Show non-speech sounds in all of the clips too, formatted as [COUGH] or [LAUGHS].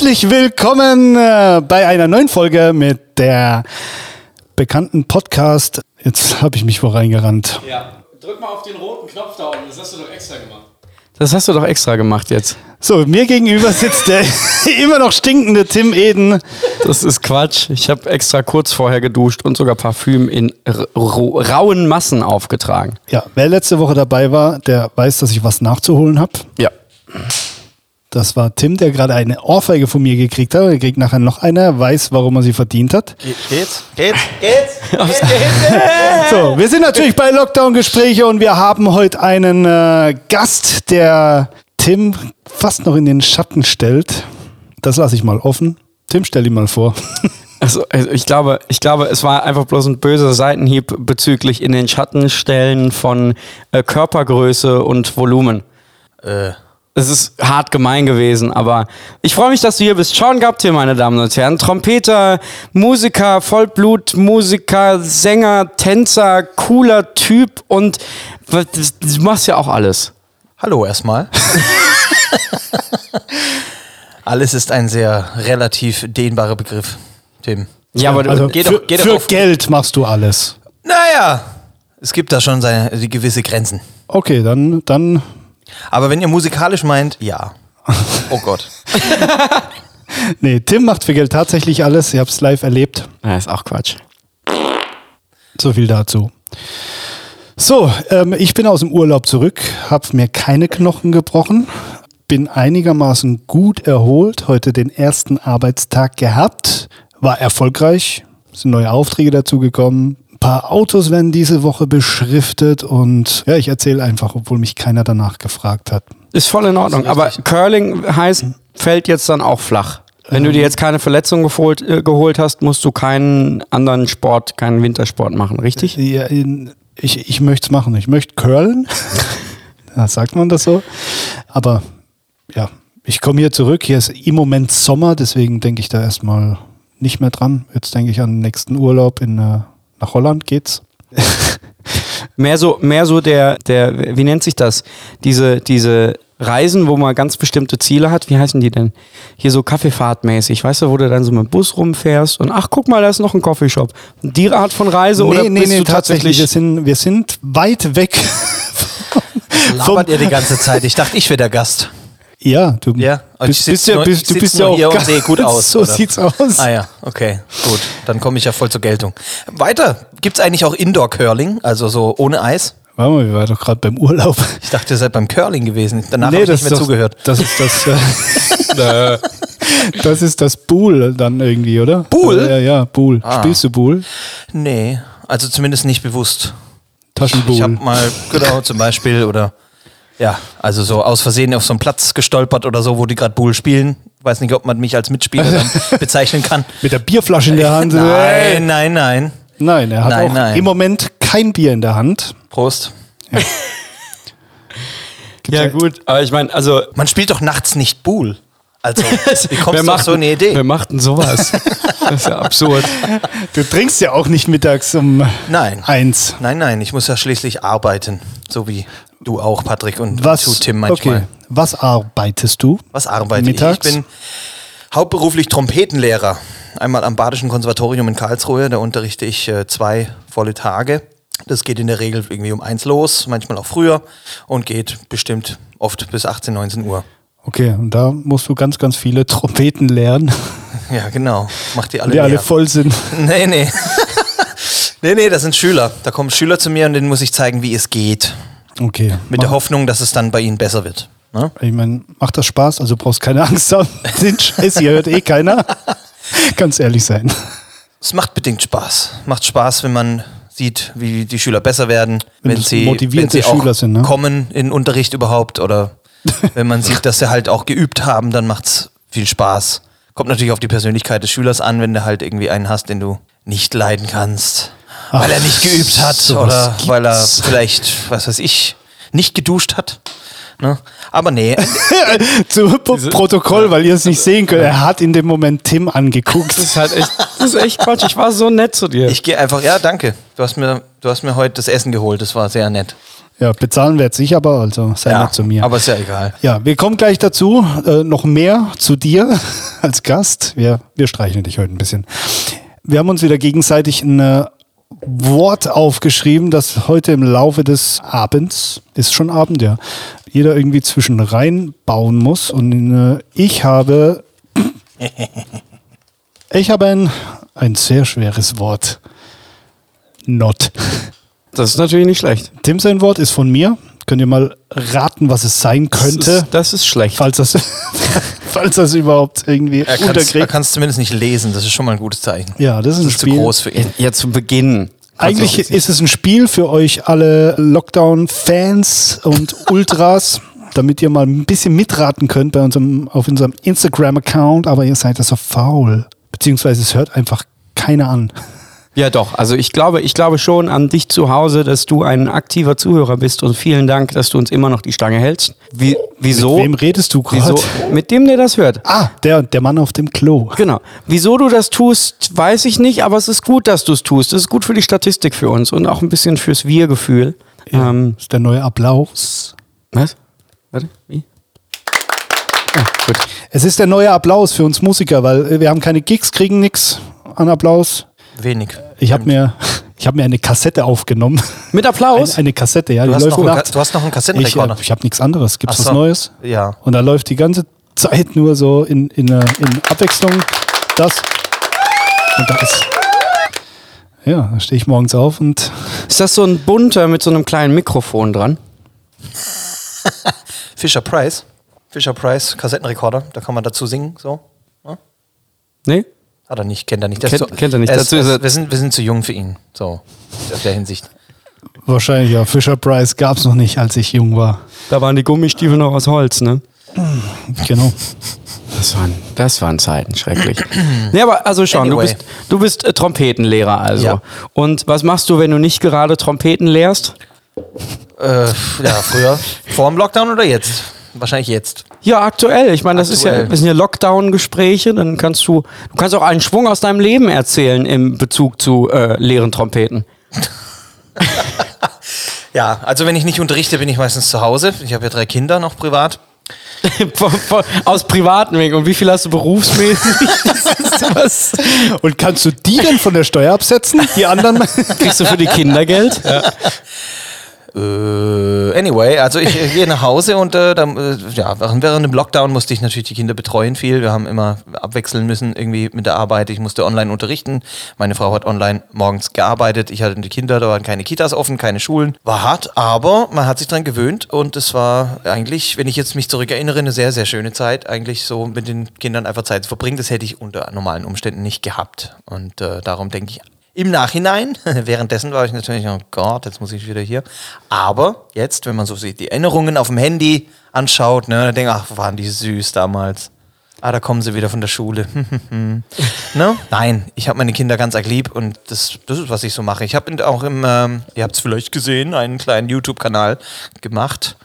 Herzlich willkommen äh, bei einer neuen Folge mit der bekannten Podcast. Jetzt habe ich mich wo reingerannt. Ja, drück mal auf den roten Knopf da unten, das hast du doch extra gemacht. Das hast du doch extra gemacht jetzt. So, mir gegenüber sitzt der [LAUGHS] immer noch stinkende Tim Eden. Das ist Quatsch. Ich habe extra kurz vorher geduscht und sogar Parfüm in rauen Massen aufgetragen. Ja, wer letzte Woche dabei war, der weiß, dass ich was nachzuholen habe. Ja. Das war Tim, der gerade eine Ohrfeige von mir gekriegt hat. Er kriegt nachher noch eine, Er weiß, warum er sie verdient hat. Geht's? Geht's? Geht's? [LAUGHS] [LAUGHS] So, wir sind natürlich bei Lockdown-Gespräche und wir haben heute einen äh, Gast, der Tim fast noch in den Schatten stellt. Das lasse ich mal offen. Tim, stell ihn mal vor. [LAUGHS] Also, also ich glaube, ich glaube, es war einfach bloß ein böser Seitenhieb bezüglich in den Schatten stellen von äh, Körpergröße und Volumen. Äh, Es ist hart gemein gewesen, aber ich freue mich, dass du hier bist. Sean Gabt hier, meine Damen und Herren. Trompeter, Musiker, Vollblutmusiker, Sänger, Tänzer, cooler Typ und du machst ja auch alles. hallo erstmal. [LAUGHS] Alles ist ein sehr relativ dehnbarer Begriff, Tim. Ja, aber Also geh für, doch- geh doch für auf- Geld machst du alles. Naja, es gibt da schon seine, die gewisse Grenzen. Okay, dann, dann Aber wenn ihr musikalisch meint, ja. [LAUGHS] Oh Gott. [LAUGHS] nee, Tim macht für Geld tatsächlich alles. Ich habe es live erlebt. ja, ist auch Quatsch. So viel dazu. So, ähm, ich bin aus dem Urlaub zurück, habe mir keine Knochen gebrochen, bin einigermaßen gut erholt, heute den ersten Arbeitstag gehabt, war erfolgreich, sind neue Aufträge dazugekommen, paar Autos werden diese Woche beschriftet und ja, ich erzähle einfach, obwohl mich keiner danach gefragt hat. Ist voll in Ordnung. Aber Curling heißt, fällt jetzt dann auch flach. Wenn du dir jetzt keine Verletzung geholt, äh, geholt hast, musst du keinen anderen Sport, keinen Wintersport machen, richtig? Ja, in- ich, ich möchte es machen, ich möchte curlen, [LAUGHS] ja, sagt man das so, aber ja, ich komme hier zurück. Hier ist im Moment Sommer, deswegen denke ich da erstmal nicht mehr dran. Jetzt denke ich an den nächsten Urlaub in, äh, nach Holland geht's. [LAUGHS] Mehr so, mehr so der, der, wie nennt sich das? Diese, diese Reisen, wo man ganz bestimmte Ziele hat. Wie heißen die denn? Hier so Kaffeefahrtmäßig, weißt du, wo du dann so mit dem Bus rumfährst und ach, guck mal, da ist noch ein Coffeeshop. Die Art von Reise oder bist du tatsächlich? Wir sind, wir sind weit weg. [LAUGHS] Labert ihr die ganze Zeit? Ich dachte, ich wäre der Gast. Ja, du Ja, bist, ich bist ja, bist, ich du bist ja auch hier und sehe gut [LAUGHS] aus, So oder? sieht's aus. Ah ja, okay, gut. Dann komme ich ja voll zur Geltung. Weiter. Gibt es eigentlich auch Indoor-Curling? Also so ohne Eis? Warte mal, wir waren doch gerade beim Urlaub. Ich dachte, ihr seid beim Curling gewesen. Danach habe ich nicht mehr doch- zugehört. Das ist das. Äh, [LAUGHS] [LAUGHS] das ist das Bull dann irgendwie, oder? Bull? Ja, ja, Bull. Ah. Spielst du Bull? Nee, also zumindest nicht bewusst. Taschenbull. Ich habe mal, genau, zum Beispiel, oder ja, also so aus Versehen auf so einen Platz gestolpert oder so, wo die gerade Bull spielen. Weiß nicht, ob man mich als Mitspieler dann [LAUGHS] bezeichnen kann. Mit der Bierflasche in der Hand. Nein, nein, nein. Nein, er hat Nein, auch nein. im Moment kein Bier in der Hand. Prost. ja, [LAUGHS] gut. Aber ich meine, also. Man spielt doch nachts nicht Bull. Also, [LAUGHS] wie kommst wer du auf so eine Idee? Wer macht denn sowas? das ist ja absurd. Du trinkst ja auch nicht mittags um Nein. eins. Nein, nein, ich muss ja schließlich arbeiten. So wie du auch, Patrick, und Was, du, Tim, manchmal. okay. Was arbeitest du? Was arbeite Mittags? ich? Ich bin hauptberuflich Trompetenlehrer. Einmal am Badischen Konservatorium in Karlsruhe. Da unterrichte ich äh, zwei volle Tage. Das geht in der Regel irgendwie um eins los, manchmal auch früher und geht bestimmt oft bis 18, 19 Uhr. Okay, und da musst du ganz, ganz viele Trompeten lernen, [LAUGHS] Ja, genau. Macht die alle die alle leer. voll sind. [LAUGHS] Nee, nee. [LAUGHS] nee, nee, das sind Schüler. Da kommen Schüler zu mir und denen muss ich zeigen, wie es geht. Okay. Mit der Hoffnung, dass es dann bei ihnen besser wird. Ne? Ich meine, macht das Spaß? Also brauchst keine Angst haben. [LAUGHS] Den Scheiß hier hört eh keiner. [LAUGHS] Ganz ehrlich sein. Es macht bedingt Spaß. Macht Spaß, wenn man sieht, wie die Schüler besser werden, Wenn wenn, sie, wenn sie auch Schüler sind, ne? kommen in Unterricht überhaupt oder [LAUGHS] wenn man sieht, dass sie halt auch geübt haben, dann macht's viel Spaß. Kommt natürlich auf die Persönlichkeit des Schülers an, wenn du halt irgendwie einen hast, den du nicht leiden kannst, weil er nicht geübt hat sowas oder weil er vielleicht, was weiß ich, nicht geduscht hat. Ne? Aber nee, [LAUGHS] Zu Protokoll, weil ihr es nicht sehen könnt. Er hat in dem Moment Tim angeguckt. Das ist halt echt, das ist echt Quatsch. Ich war so nett zu dir. ich gehe einfach, ja, danke. Du hast, mir, du hast mir heute das Essen geholt, das war sehr nett. Ja, bezahlen werde ich aber, also sei Ja, nett zu mir. aber ist ja egal. ja, wir kommen gleich dazu. Äh, noch mehr zu dir [LAUGHS] als Gast. Wir, wir streicheln dich heute ein bisschen. Wir haben uns wieder gegenseitig ein äh, Wort aufgeschrieben, das heute im Laufe des Abends, ist schon Abend, ja, jeder irgendwie zwischen rein bauen muss. Und äh, ich habe, [LAUGHS] ich habe ein, ein sehr schweres Wort. Not. Das ist natürlich nicht schlecht. Tim sein Wort ist von mir. Könnt ihr mal raten, was es sein Das könnte, ist, das ist schlecht. falls das, [LAUGHS] falls das überhaupt irgendwie Er kann es unterkriegt. zumindest nicht lesen, das ist schon mal ein gutes Zeichen. Ja, das ist ein Das ist zu Spiel. groß für ihn. Ja, zu Beginn. Eigentlich Kannst du- ist es ein Spiel für euch alle Lockdown-Fans und [LAUGHS] Ultras, damit ihr mal ein bisschen mitraten könnt bei unserem, auf unserem Instagram-Account, aber ihr seid ja so faul. Beziehungsweise es hört einfach keiner an. Ja, doch. Also ich glaube, ich glaube schon an dich zu Hause, dass du ein aktiver Zuhörer bist und vielen Dank, dass du uns immer noch die Stange hältst. Wie, wieso? Mit wem redest du gerade? Mit dem, der das hört. Ah, der, der Mann auf dem Klo. Genau. Wieso du das tust, weiß ich nicht, aber es ist gut, dass du es tust. Es ist gut für die Statistik für uns und auch ein bisschen fürs Wir-Gefühl. Ähm, Das ist der neue Applaus. was? Warte, wie? Ah, gut. Es ist der neue Applaus für uns Musiker, weil wir haben keine Gigs, kriegen nichts an Applaus. Wenig. Ich habe mir, ich hab mir eine Kassette aufgenommen. Mit Applaus? Eine, [LAUGHS] eine Kassette, ja. Du die hast, läuft noch. Ka- du hast noch einen Ich, Kassettenrekorder. äh, ich habe nichts anderes. Gibt es was so. Neues? Ja. Und da läuft die ganze Zeit nur so in, in, äh, in Abwechslung das. Und da ist. Ja, da stehe ich morgens auf und Ist das so ein bunter mit so einem kleinen Mikrofon dran? [LAUGHS] Fisher Price. Fisher Price, Kassettenrekorder. Da kann man dazu singen. So. Nee? Hat er nicht, kennt er nicht. Kennt- so, kennt er nicht. Dazu ist, ist wir, sind, wir sind zu jung für ihn. So. In der Hinsicht. wahrscheinlich, ja, Fisher Price gab es noch nicht, als ich jung war. Da waren die Gummistiefel noch aus Holz, ne? Genau. Das waren, das waren Zeiten, schrecklich. [CLEARS THROAT] nee, aber also schon, Anyway. du bist, du bist äh, Trompetenlehrer also. Ja. Und was machst du, wenn du nicht gerade Trompeten lehrst? Äh, ja, früher. Vor dem Lockdown oder jetzt? Wahrscheinlich jetzt. Ja, aktuell. Ich meine, das ist ja, Aktuell. das sind ja Lockdown-Gespräche. Dann kannst du, du kannst auch einen Schwung aus deinem Leben erzählen im Bezug zu äh, leeren Trompeten. [LAUGHS] Ja, also wenn ich nicht unterrichte, bin ich meistens zu Hause. Ich habe ja drei Kinder noch privat. [LAUGHS] Aus privaten Wegen. Und wie viel hast du berufsmäßig? [LAUGHS] Was? Und kannst du die denn von der Steuer absetzen? Die anderen? Kriegst du für die Kinder Geld? Äh, anyway, also ich gehe nach Hause und äh, dann, äh, ja, während, während dem Lockdown musste ich natürlich die Kinder betreuen viel. Wir haben immer abwechseln müssen irgendwie mit der Arbeit. Ich musste online unterrichten. Meine Frau hat online morgens gearbeitet. Ich hatte die Kinder, da waren keine Kitas offen, keine Schulen. War hart, aber man hat sich dran gewöhnt und es war eigentlich, wenn ich jetzt mich zurückerinnere, eine sehr, sehr schöne Zeit. Eigentlich so mit den Kindern einfach Zeit zu verbringen. Das hätte ich unter normalen Umständen nicht gehabt. Und äh, darum denke ich im Nachhinein, [LAUGHS] währenddessen war ich natürlich, oh Gott, jetzt muss ich wieder hier. Aber jetzt, wenn man so sieht, die Erinnerungen auf dem Handy anschaut, ne, dann denke ich, ach, waren die süß damals. Ah, da kommen sie wieder von der Schule. [LAUGHS] ne? Nein, ich habe meine Kinder ganz arg lieb und das, das ist, was ich so mache. Ich habe auch im, ähm, ihr habt es vielleicht gesehen, einen kleinen YouTube-Kanal gemacht,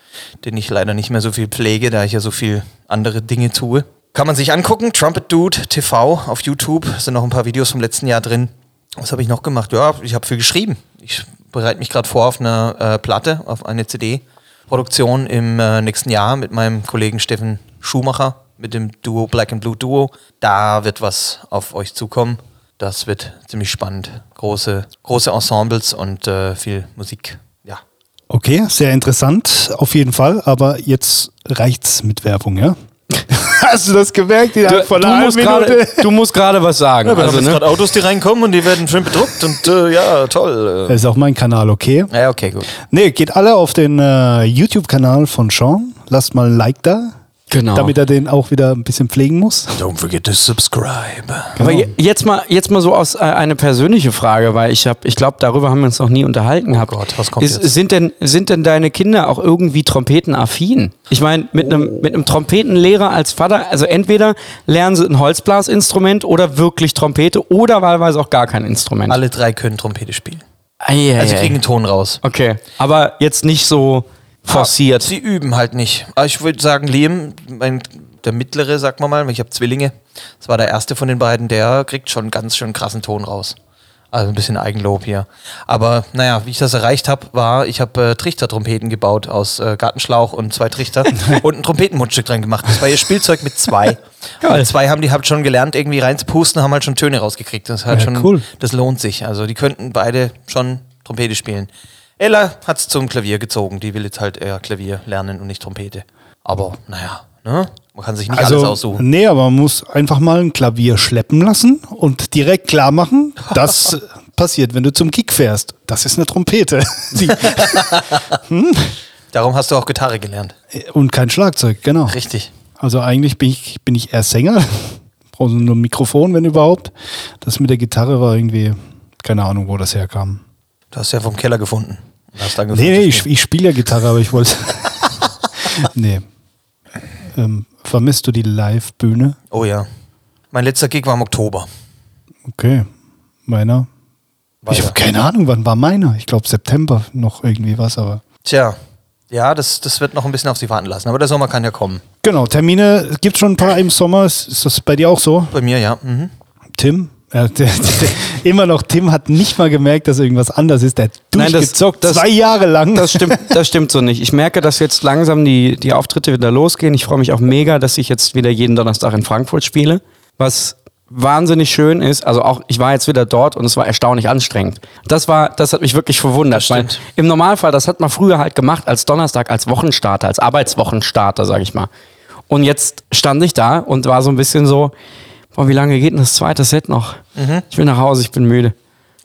den ich leider nicht mehr so viel pflege, da ich ja so viel andere Dinge tue. Kann man sich angucken, Trumpet Dude TV auf YouTube, sind noch ein paar Videos vom letzten Jahr drin. Was habe ich noch gemacht? Ja, ich habe viel geschrieben. Ich bereite mich gerade vor auf eine äh, Platte, auf eine CD-Produktion im äh, nächsten Jahr mit meinem Kollegen Steffen Schumacher, mit dem Duo Black and Blue Duo. Da wird was auf euch zukommen. Das wird ziemlich spannend. Große, große Ensembles und äh, viel Musik. Ja. Okay, sehr interessant, auf jeden Fall. Aber jetzt reicht's mit Werbung, ja? [LAUGHS] Hast du das gemerkt? Du, von du, musst Minute? du musst gerade was sagen. Ja, wir also, haben jetzt ne? gerade Autos, die reinkommen und die werden schön bedruckt und äh, ja, toll. Das ist auch mein Kanal, okay? Äh. Ja, okay, gut. Nee, geht alle auf den äh, YouTube-Kanal von Sean. Lasst mal ein Like da. Genau. Damit er den auch wieder ein bisschen pflegen muss. Don't forget to subscribe. Aber je- jetzt mal, jetzt mal so aus äh, eine persönliche Frage, weil ich habe, ich glaube, darüber haben wir uns noch nie unterhalten gehabt. Gott, was kommt Ist, jetzt? Sind denn, sind denn deine Kinder auch irgendwie trompetenaffin? Ich meine, mit einem mit einem Trompetenlehrer als Vater, also entweder lernen sie ein Holzblasinstrument oder wirklich Trompete oder wahlweise auch gar kein Instrument. Alle drei können Trompete spielen. Ah, ja, Also kriegen einen Ton raus. Okay, aber jetzt nicht so forciert. Sie üben halt nicht. Aber ich würde sagen, Liam, mein, der mittlere, sag mal mal, ich habe Zwillinge. Das war der erste von den beiden, der kriegt schon ganz schön krassen Ton raus. Also ein bisschen Eigenlob hier. Aber naja, wie ich das erreicht habe, war, ich habe äh, Trichtertrompeten gebaut aus äh, Gartenschlauch und zwei Trichter [LAUGHS] und ein Trompetenmundstück dran gemacht. Das war ihr Spielzeug mit zwei. Geil. Und zwei haben die halt schon gelernt, irgendwie reinzupusten, haben halt schon Töne rausgekriegt. Das halt Ja, schon, cool. das lohnt sich. Also die könnten beide schon Trompete spielen. Ella hat es zum Klavier gezogen. Die will jetzt halt eher Klavier lernen und nicht Trompete. Aber naja, ne? man kann sich nicht alles Also, aussuchen. nee, aber man muss einfach mal ein Klavier schleppen lassen und direkt klar machen, das [LAUGHS] passiert, wenn du zum Kick fährst. Das ist eine Trompete. Die, [LAUGHS] Darum hast du auch Gitarre gelernt. und kein Schlagzeug, genau. Richtig. Also eigentlich bin ich, bin ich eher Sänger. Brauche nur ein Mikrofon, wenn überhaupt. Das mit der Gitarre war irgendwie, keine Ahnung, wo das herkam. Du hast ja vom Keller gefunden. Und Hast angefangen Nee, nee, ich, ich spiele ja Gitarre, aber ich wollte. [LAUGHS] nee. Ähm, vermisst du die Live-Bühne? Oh ja. Mein letzter Gig war im Oktober. Okay. Meiner? Ich Weiter. habe keine Ahnung, wann war meiner? Ich glaube September noch irgendwie was, aber. Tja. Ja, das, das wird noch ein bisschen auf sich warten lassen. Aber der Sommer kann ja kommen. Genau, Termine gibt schon ein paar im Sommer. Ist, ist das bei dir auch so? Bei mir, ja. Mhm. Tim? Ja, der, der, immer noch, Tim hat nicht mal gemerkt, dass irgendwas anders ist. Der hat Nein, das- durchgezockt, das- zwei Jahre lang. Das stimmt, das stimmt so nicht. Ich merke, dass jetzt langsam die, die Auftritte wieder losgehen. Ich freue mich auch mega, dass ich jetzt wieder jeden Donnerstag in Frankfurt spiele. Was wahnsinnig schön ist, also auch, ich war jetzt wieder dort und es war erstaunlich anstrengend. Das war, das hat mich wirklich verwundert. Weil stimmt. Im Normalfall, das hat man früher halt gemacht als Donnerstag, als Wochenstarter, als Arbeitswochenstarter, sag ich mal. Und jetzt stand ich da und war so ein bisschen so, boah, wie lange geht denn das zweite Set noch? Ich will nach Hause, ich bin müde.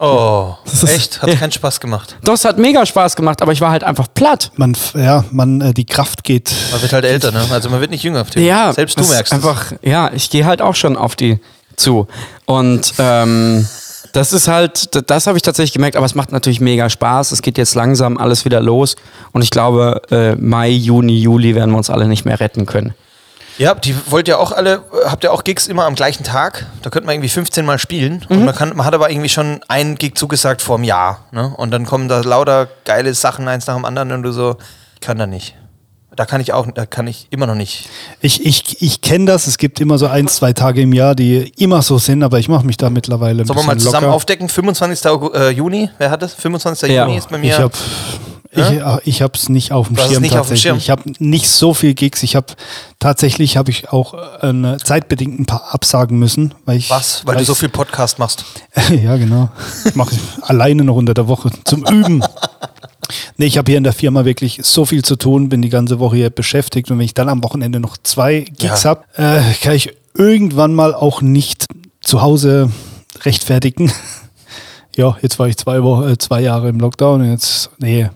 Oh, ist- echt? Hat Ja. keinen Spaß gemacht. Das hat mega Spaß gemacht, aber ich war halt einfach platt. man, ja, man, äh, die Kraft geht. Man wird halt älter, ne? Also man wird nicht jünger. Ja, Selbst du das merkst es. einfach, ja, ich gehe halt auch schon auf die zu. Und ähm, das ist halt, d- das habe ich tatsächlich gemerkt, aber es macht natürlich mega Spaß. Es geht jetzt langsam alles wieder los. Und ich glaube, äh, Mai, Juni, Juli werden wir uns alle nicht mehr retten können. Ja, die wollt ihr auch alle, habt ihr auch Gigs immer am gleichen Tag? Da könnte man irgendwie 15 Mal spielen. Und man, kann, man hat aber irgendwie schon einen Gig zugesagt vor einem Jahr. Ne? Und dann kommen da lauter geile Sachen eins nach dem anderen und du so, ich kann da nicht. Da kann ich auch, da kann ich immer noch nicht. Ich, ich, ich kenne das. Es gibt immer so ein, zwei Tage im Jahr, die immer so sind, aber ich mache mich da mittlerweile ein Sollen wir mal zusammen locker. aufdecken? 25. Aug- äh, Juni, wer hat das? 25. Ja. Juni ist bei mir. Ich habe ich, ich hab's nicht auf dem Du es Schirm nicht auf dem tatsächlich. Schirm? Ich habe nicht so viel Gigs. Ich habe tatsächlich habe ich auch äh, zeitbedingt ein paar absagen müssen, weil ich Was? Weil du so viel Podcast machst. [LAUGHS] ja, genau. Ich mache alleine noch unter der Woche zum Üben. Nee, ich habe hier in der Firma wirklich so viel zu tun, bin die ganze Woche hier beschäftigt und wenn ich dann am Wochenende noch zwei Gigs Ja. hab, habe, äh, kann ich irgendwann mal auch nicht zu Hause rechtfertigen. [LAUGHS] ja, jetzt war ich zwei, Wochen, äh, zwei Jahre im Lockdown und jetzt, nee.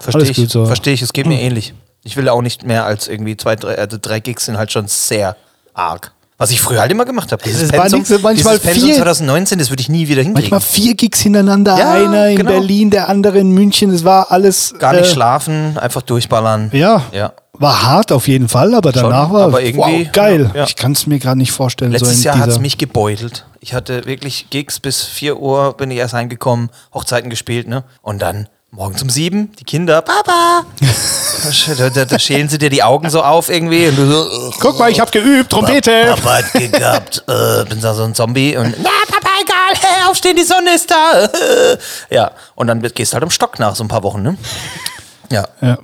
Verstehe ich. so. Verstehe ich, es geht mir ähnlich. Ich will auch nicht mehr als irgendwie zwei, drei, also drei Gigs sind halt schon sehr arg. Was ich früher halt immer gemacht habe. Dieses Es Pensum, manchmal dieses vier. 2019, das würde ich nie wieder hinkriegen. Manchmal vier Gigs hintereinander, Ja, einer in genau. Berlin, der andere in München, es war alles. Gar nicht äh, schlafen, einfach durchballern. Ja, Ja. war hart auf jeden Fall, aber danach war aber irgendwie- wow, geil. ja. Ich kann es mir gerade nicht vorstellen. Letztes so Jahr hat es mich gebeutelt. Ich hatte wirklich Gigs bis 4 Uhr, bin ich erst heimgekommen, Hochzeiten gespielt, ne? Und dann morgens um sieben, die Kinder, Papa! da, da, da schälen sie dir die Augen so auf irgendwie und du so, Guck mal, ich habe geübt, Trompete. Papa hat gehabt, äh, bin da so ein Zombie und na Papa, egal, hey, aufstehen, die Sonne ist da. [LAUGHS] ja, und dann gehst du halt am Stock nach so ein paar Wochen, ne? Ja. Ja.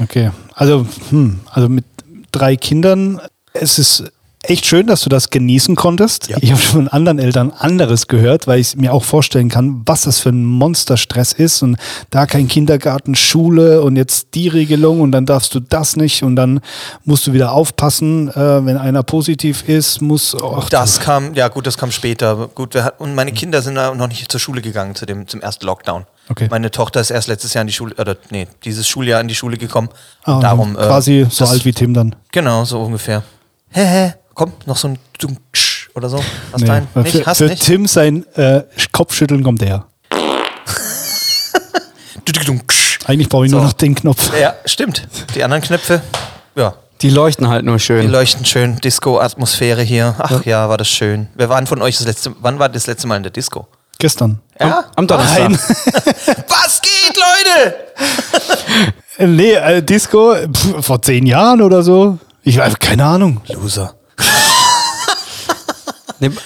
Okay. Also, hm, also mit drei Kindern, es ist echt schön, dass du das genießen konntest. Ja. Ich habe schon von anderen Eltern anderes gehört, weil ich mir auch vorstellen kann, was das für ein Monsterstress ist und da kein Kindergarten, Schule und jetzt die Regelung und dann darfst du das nicht und dann musst du wieder aufpassen, äh, wenn einer positiv ist, muss auch Das kam, ja gut, das kam später. Gut, wir hat, und meine Kinder sind noch nicht zur Schule gegangen zu dem, zum ersten Lockdown. Okay. Meine Tochter ist erst letztes Jahr in die Schule, oder nee, dieses Schuljahr in die Schule gekommen. Ah, darum. äh, quasi so das- alt wie Tim dann. Genau, so ungefähr. Hä, komm, noch so ein Dunksch oder so. Was Nee, dein? Nicht? für, Hast für nicht? Tim sein äh, Kopfschütteln kommt der. [LAUGHS] Dunksch. Eigentlich brauche ich nur So. noch den Knopf. Ja, stimmt. Die anderen Knöpfe, ja, Die leuchten halt nur die schön. leuchten schön. Disco-Atmosphäre hier. Ach ja. war das schön. Wer waren von euch das letzte, wann war das letzte Mal in der Disco? Gestern. Ja? Am Donnerstag. Nein. [LAUGHS] Was geht, Leute? Nee, äh, Disco pf, vor zehn Jahren oder so. Ich weiß, keine Ahnung. Loser. [LAUGHS]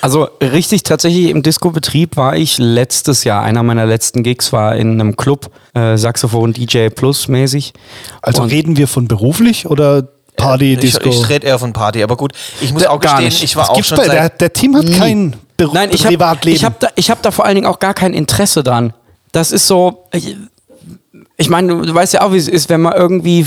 Also richtig tatsächlich im Disco-Betrieb war ich letztes Jahr. Einer meiner letzten Gigs war in einem Club, äh, Saxophon DJ Plus mäßig. Also Und- reden wir von beruflich oder Party, Ich, Disco? ich rede eher von Party, aber gut. Ich muss Da- auch gar gestehen, nicht. ich war Das auch schon bei, der, seit... der Team hat kein Be Nein, ich habe Privatleben. ich hab da, ich hab da vor allen Dingen auch gar kein Interesse dran. Das ist so, ich, ich meine, du weißt ja auch, wie es ist, wenn man irgendwie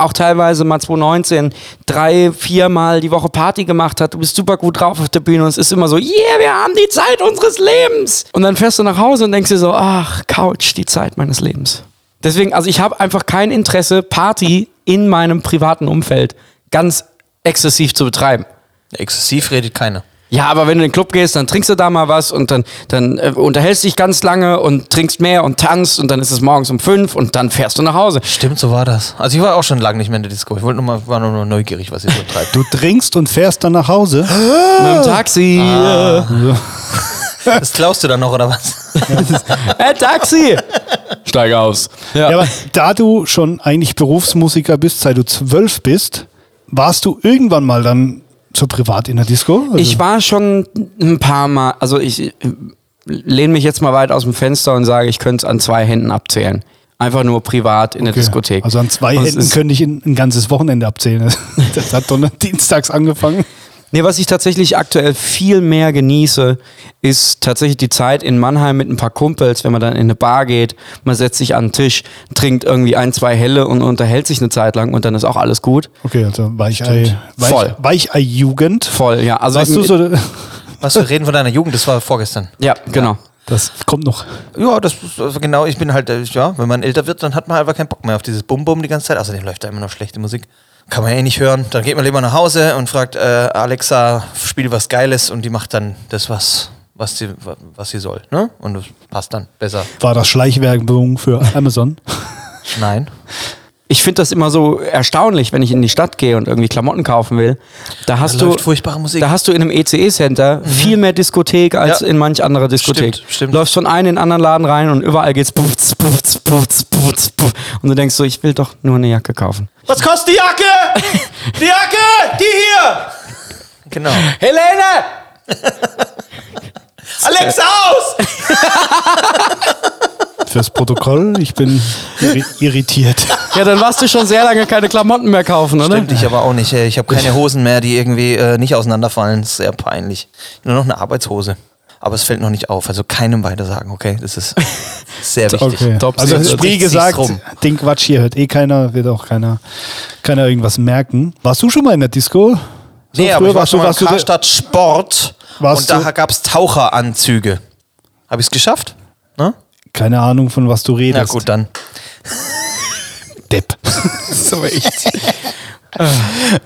auch teilweise mal 2019 drei, viermal die Woche Party gemacht hat, du bist super gut drauf auf der Bühne und es ist immer so, yeah, wir haben die Zeit unseres Lebens. Und dann fährst du nach Hause und denkst dir so, ach, Couch, die Zeit meines Lebens. Deswegen, also ich habe einfach kein Interesse, Party in meinem privaten Umfeld ganz exzessiv zu betreiben. Exzessiv redet keiner. Ja, aber wenn du in den Club gehst, dann trinkst du da mal was und dann, dann äh, unterhältst dich ganz lange und trinkst mehr und tanzt und dann ist es morgens um fünf und dann fährst du nach Hause. Stimmt, so war das. Also ich war auch schon lange nicht mehr in der Disco. Ich wollte nur mal, war nur noch neugierig, was ihr so treibt. Du trinkst und fährst dann nach Hause. Mit dem Taxi. Das klaust du dann noch, oder was? [LAUGHS] Hey, Taxi! Steig aus. Ja. Ja, aber da du schon eigentlich Berufsmusiker bist, seit du zwölf bist, warst du irgendwann mal dann so privat in der Disco? Also, Ich war schon ein paar Mal, also ich äh, lehne mich jetzt mal weit aus dem Fenster und sage, ich könnte es an zwei Händen abzählen. Einfach nur privat in der Okay. Diskothek. Also an zwei Und Händen könnte ich ein, ein ganzes Wochenende abzählen. [LAUGHS] Das hat doch dienstags angefangen. Nee, was ich tatsächlich aktuell viel mehr genieße, ist tatsächlich die Zeit in Mannheim mit ein paar Kumpels, wenn man dann in eine Bar geht, man setzt sich an den Tisch, trinkt irgendwie ein, zwei Helle und unterhält sich eine Zeit lang und dann ist auch alles gut. Okay, also Weichei, Weich, Voll. Weichei-Jugend. Voll, ja. Also Weißt du so, [LAUGHS] Was, wir reden von deiner Jugend, das war vorgestern. Ja, genau. das kommt noch. Ja, das also genau, ich bin halt, äh, ja, wenn man älter wird, dann hat man einfach keinen Bock mehr auf dieses Bum-Bum die ganze Zeit. Außerdem läuft da immer noch schlechte Musik. Kann man eh nicht hören. Dann geht man lieber nach Hause und fragt, äh, Alexa, spiel was Geiles und die macht dann das, was, was, sie, was sie soll. Ne? Und das passt dann besser. War das Schleichwerbung für Amazon? Nein. Ich finde das immer so erstaunlich, wenn ich in die Stadt gehe und irgendwie Klamotten kaufen will. Da hast Da du läuft furchtbare Musik. Da hast du in einem ECE-Center viel mehr Diskothek als Ja. in manch anderer Diskothek. Stimmt, stimmt. Läufst von einem in den anderen Laden rein und überall geht's pufz, pufz, pufz, pufz, pufz. und du denkst so, ich will doch nur eine Jacke kaufen. Was kostet die Jacke? [LAUGHS] Die Jacke! Die hier! Genau. Helene! [LAUGHS] Alexa aus! [LAUGHS] Fürs Protokoll, ich bin irri irritiert. Ja, dann warst du schon sehr lange keine Klamotten mehr kaufen, oder? Stimmt, ich aber auch nicht. ey. Ich habe keine Hosen mehr, die irgendwie äh, nicht auseinanderfallen. Das ist sehr peinlich. Nur noch eine Arbeitshose. Aber es fällt noch nicht auf. Also keinem weiter sagen, okay? Das ist [LAUGHS] sehr wichtig. Okay. Top also wie Sich's gesagt, rum. den Quatsch hier hört eh keiner, wird auch keiner, keiner irgendwas merken. Warst du schon mal in der Disco? So Nee, aber ich war warst schon du, mal du, Karstadt Sport Warst und du- da gab es Taucheranzüge. Habe ich es geschafft? Ne? Keine Ahnung, von was du Na redest. gut, dann. [LAUGHS] Depp. [LAUGHS] so echt. [LAUGHS]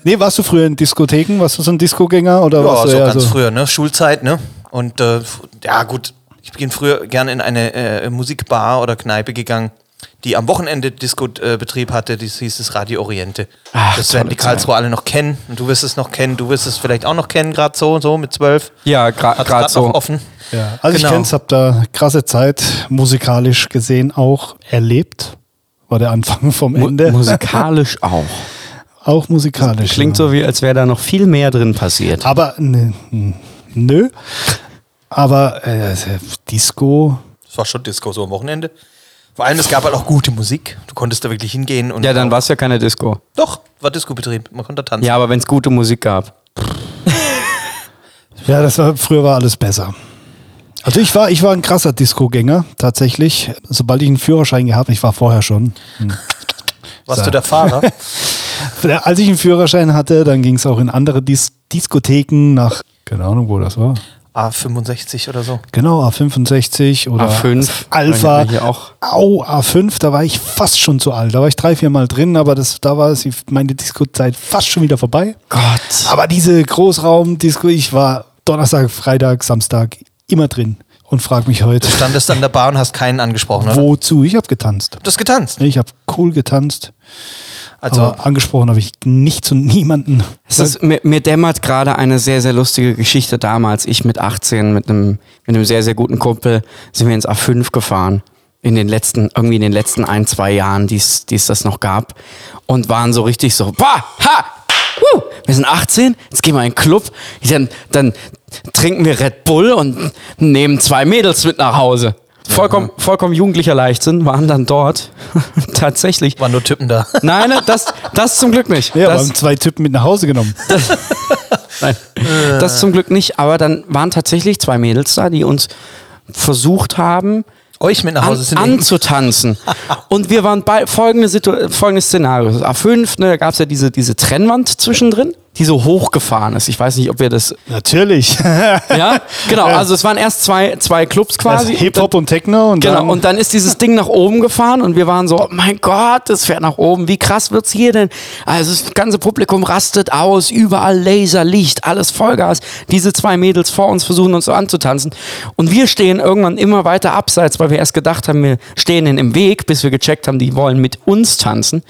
Nee, warst du früher in Diskotheken? Warst du so ein Discogänger? Oder Ja, warst du so ganz so? früher, ne? Schulzeit, ne? Und äh, ja, gut, ich bin früher gerne in eine äh, Musikbar oder Kneipe gegangen, die am Wochenende Disco-Betrieb hatte. Das hieß das Radio Oriente. Ach, das werden die Karlsruhe alle noch kennen. Und du wirst es noch kennen. Du wirst es vielleicht auch noch kennen, gerade so, so mit zwölf. Ja, gerade grad so. noch offen. Ja. Also Genau. ich kenn's, hab da krasse Zeit musikalisch gesehen auch erlebt. War der Anfang vom Mu Ende. musikalisch [LAUGHS] auch. auch musikalisch. Klingt ja. so, wie als wäre da noch viel mehr drin passiert. Aber ne, nö. Aber äh, Disco. Das war schon Disco so am Wochenende. Vor allem, es gab halt auch gute Musik. Du konntest da wirklich hingehen. Und Ja, dann war es ja keine Disco. Doch, war Disco-Betrieb. Man konnte tanzen. Ja, aber wenn es gute Musik gab. [LAUGHS] Ja, das war früher war alles besser. Also ich war, ich war ein krasser Disco-Gänger, tatsächlich. Sobald ich einen Führerschein gehabt, ich war vorher schon. Warst So. du der Fahrer? [LAUGHS] Als ich einen Führerschein hatte, dann ging es auch in andere Dis Diskotheken nach, keine Ahnung, wo das war. A65 oder so. Genau, A65 oder A5. Alpha. Hier auch. Au, A5, da war ich fast schon zu alt. Da war ich drei, vier Mal drin, aber das, da war es- meine Disco-Zeit fast schon wieder vorbei. Gott. Aber diese Großraum-Disco, ich war Donnerstag, Freitag, Samstag immer drin und frag mich heute, Standest an der Bar und hast keinen angesprochen, oder? wozu? Ich habe getanzt. Du hast getanzt. Ich habe cool getanzt. Also, aber angesprochen habe ich nicht zu niemanden. Es ist, mir, mir dämmert gerade eine sehr, sehr lustige Geschichte damals. Ich mit 18 mit einem, mit einem sehr, sehr guten Kumpel sind wir ins A5 gefahren. in den letzten, irgendwie in den letzten ein, zwei Jahren, die es das noch gab. Und waren so richtig so, bah, ha, uh, wir sind 18, jetzt gehen wir in einen Club, dann, dann trinken wir Red Bull und nehmen zwei Mädels mit nach Hause. Vollkommen, vollkommen jugendlicher Leichtsinn, waren dann dort. [LAUGHS] Tatsächlich. Waren nur Typen da. Nein, ne, das, das zum Glück nicht. Ja, wir das, haben zwei Typen mit nach Hause genommen. [LAUGHS] Nein, das zum Glück nicht. Aber dann waren tatsächlich zwei Mädels da, die uns versucht haben, Euch mit nach Hause an, zu nehmen. anzutanzen. Und wir waren bei folgende Situ folgendes Szenario. A5, ne, da gab es ja diese, diese Trennwand zwischendrin, die so hochgefahren ist. Ich weiß nicht, ob wir das. Natürlich. [LAUGHS] Ja, genau. Also es waren erst zwei, zwei Clubs quasi. Also Hip-Hop und Techno und Genau, dann und dann ist dieses Ding nach oben gefahren und wir waren so, oh mein Gott, das fährt nach oben, wie krass wird's hier denn? Also das ganze Publikum rastet aus, überall Laser, Licht, alles Vollgas. Diese zwei Mädels vor uns versuchen uns so anzutanzen und wir stehen irgendwann immer weiter abseits, weil wir erst gedacht haben, wir stehen ihnen im Weg, bis wir gecheckt haben, die wollen mit uns tanzen.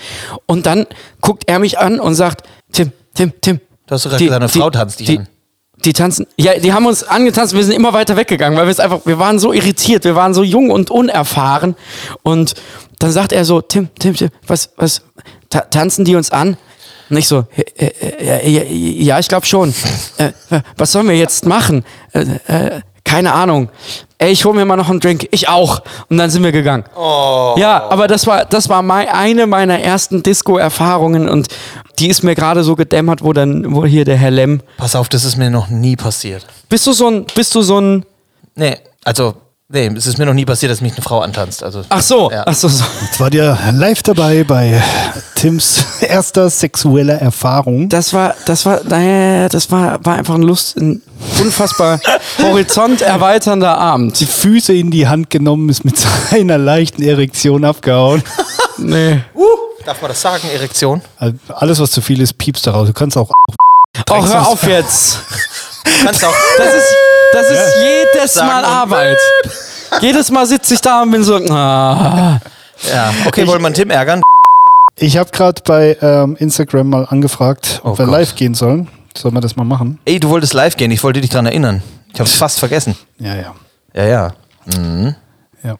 Und dann guckt er mich an und sagt, Tim, Tim, Tim. Du hast doch gerade gesagt, eine Frau tanzt dich die, an. Die tanzen, ja, die haben uns angetanzt, wir sind immer weiter weggegangen, weil wir es einfach, wir waren so irritiert, wir waren so jung und unerfahren. Und dann sagt er so, Tim, Tim, Tim, was, was, ta tanzen die uns an? Und ich so, ja, ja, ja, ich glaube schon. Äh, was sollen wir jetzt machen? Äh, äh, keine Ahnung. Ey, ich hol mir mal noch einen Drink. Ich auch. Und dann sind wir gegangen. Oh. Ja, aber das war, das war mein, eine meiner ersten Disco-Erfahrungen und die ist mir gerade so gedämmert, wo dann, wo hier der Herr Lem. Pass auf, das ist mir noch nie passiert. Bist du so ein, bist du so ein, Nee, also, nee, es ist mir noch nie passiert, dass mich eine Frau antanzt. Also, ach so, Ja. ach so, so. Jetzt wart ihr live dabei bei Tims erster sexueller Erfahrung. Das war, das war, naja, das war, war einfach ein Lust, ein unfassbar [LAUGHS] horizonterweiternder Abend. Die Füße in die Hand genommen, ist mit seiner leichten Erektion abgehauen. [LAUGHS] Nee. uh, darf man das sagen, Erektion? Also Alles, was zu viel ist, piepst daraus. Du kannst auch. [LAUGHS] Oh, hör auf jetzt. Du kannst auch. Das ist, das ist jedes Sagen Mal Arbeit. Jedes Mal sitze ich da und bin so, ah. Ja, okay, wollen wir einen Tim ärgern? Ich habe gerade bei ähm, Instagram mal angefragt, ob Oh wir Gott. live gehen sollen. Sollen wir das mal machen? Ey, du wolltest live gehen, ich wollte dich daran erinnern. Ich habe es fast vergessen. Ja, ja. Ja, ja. ja.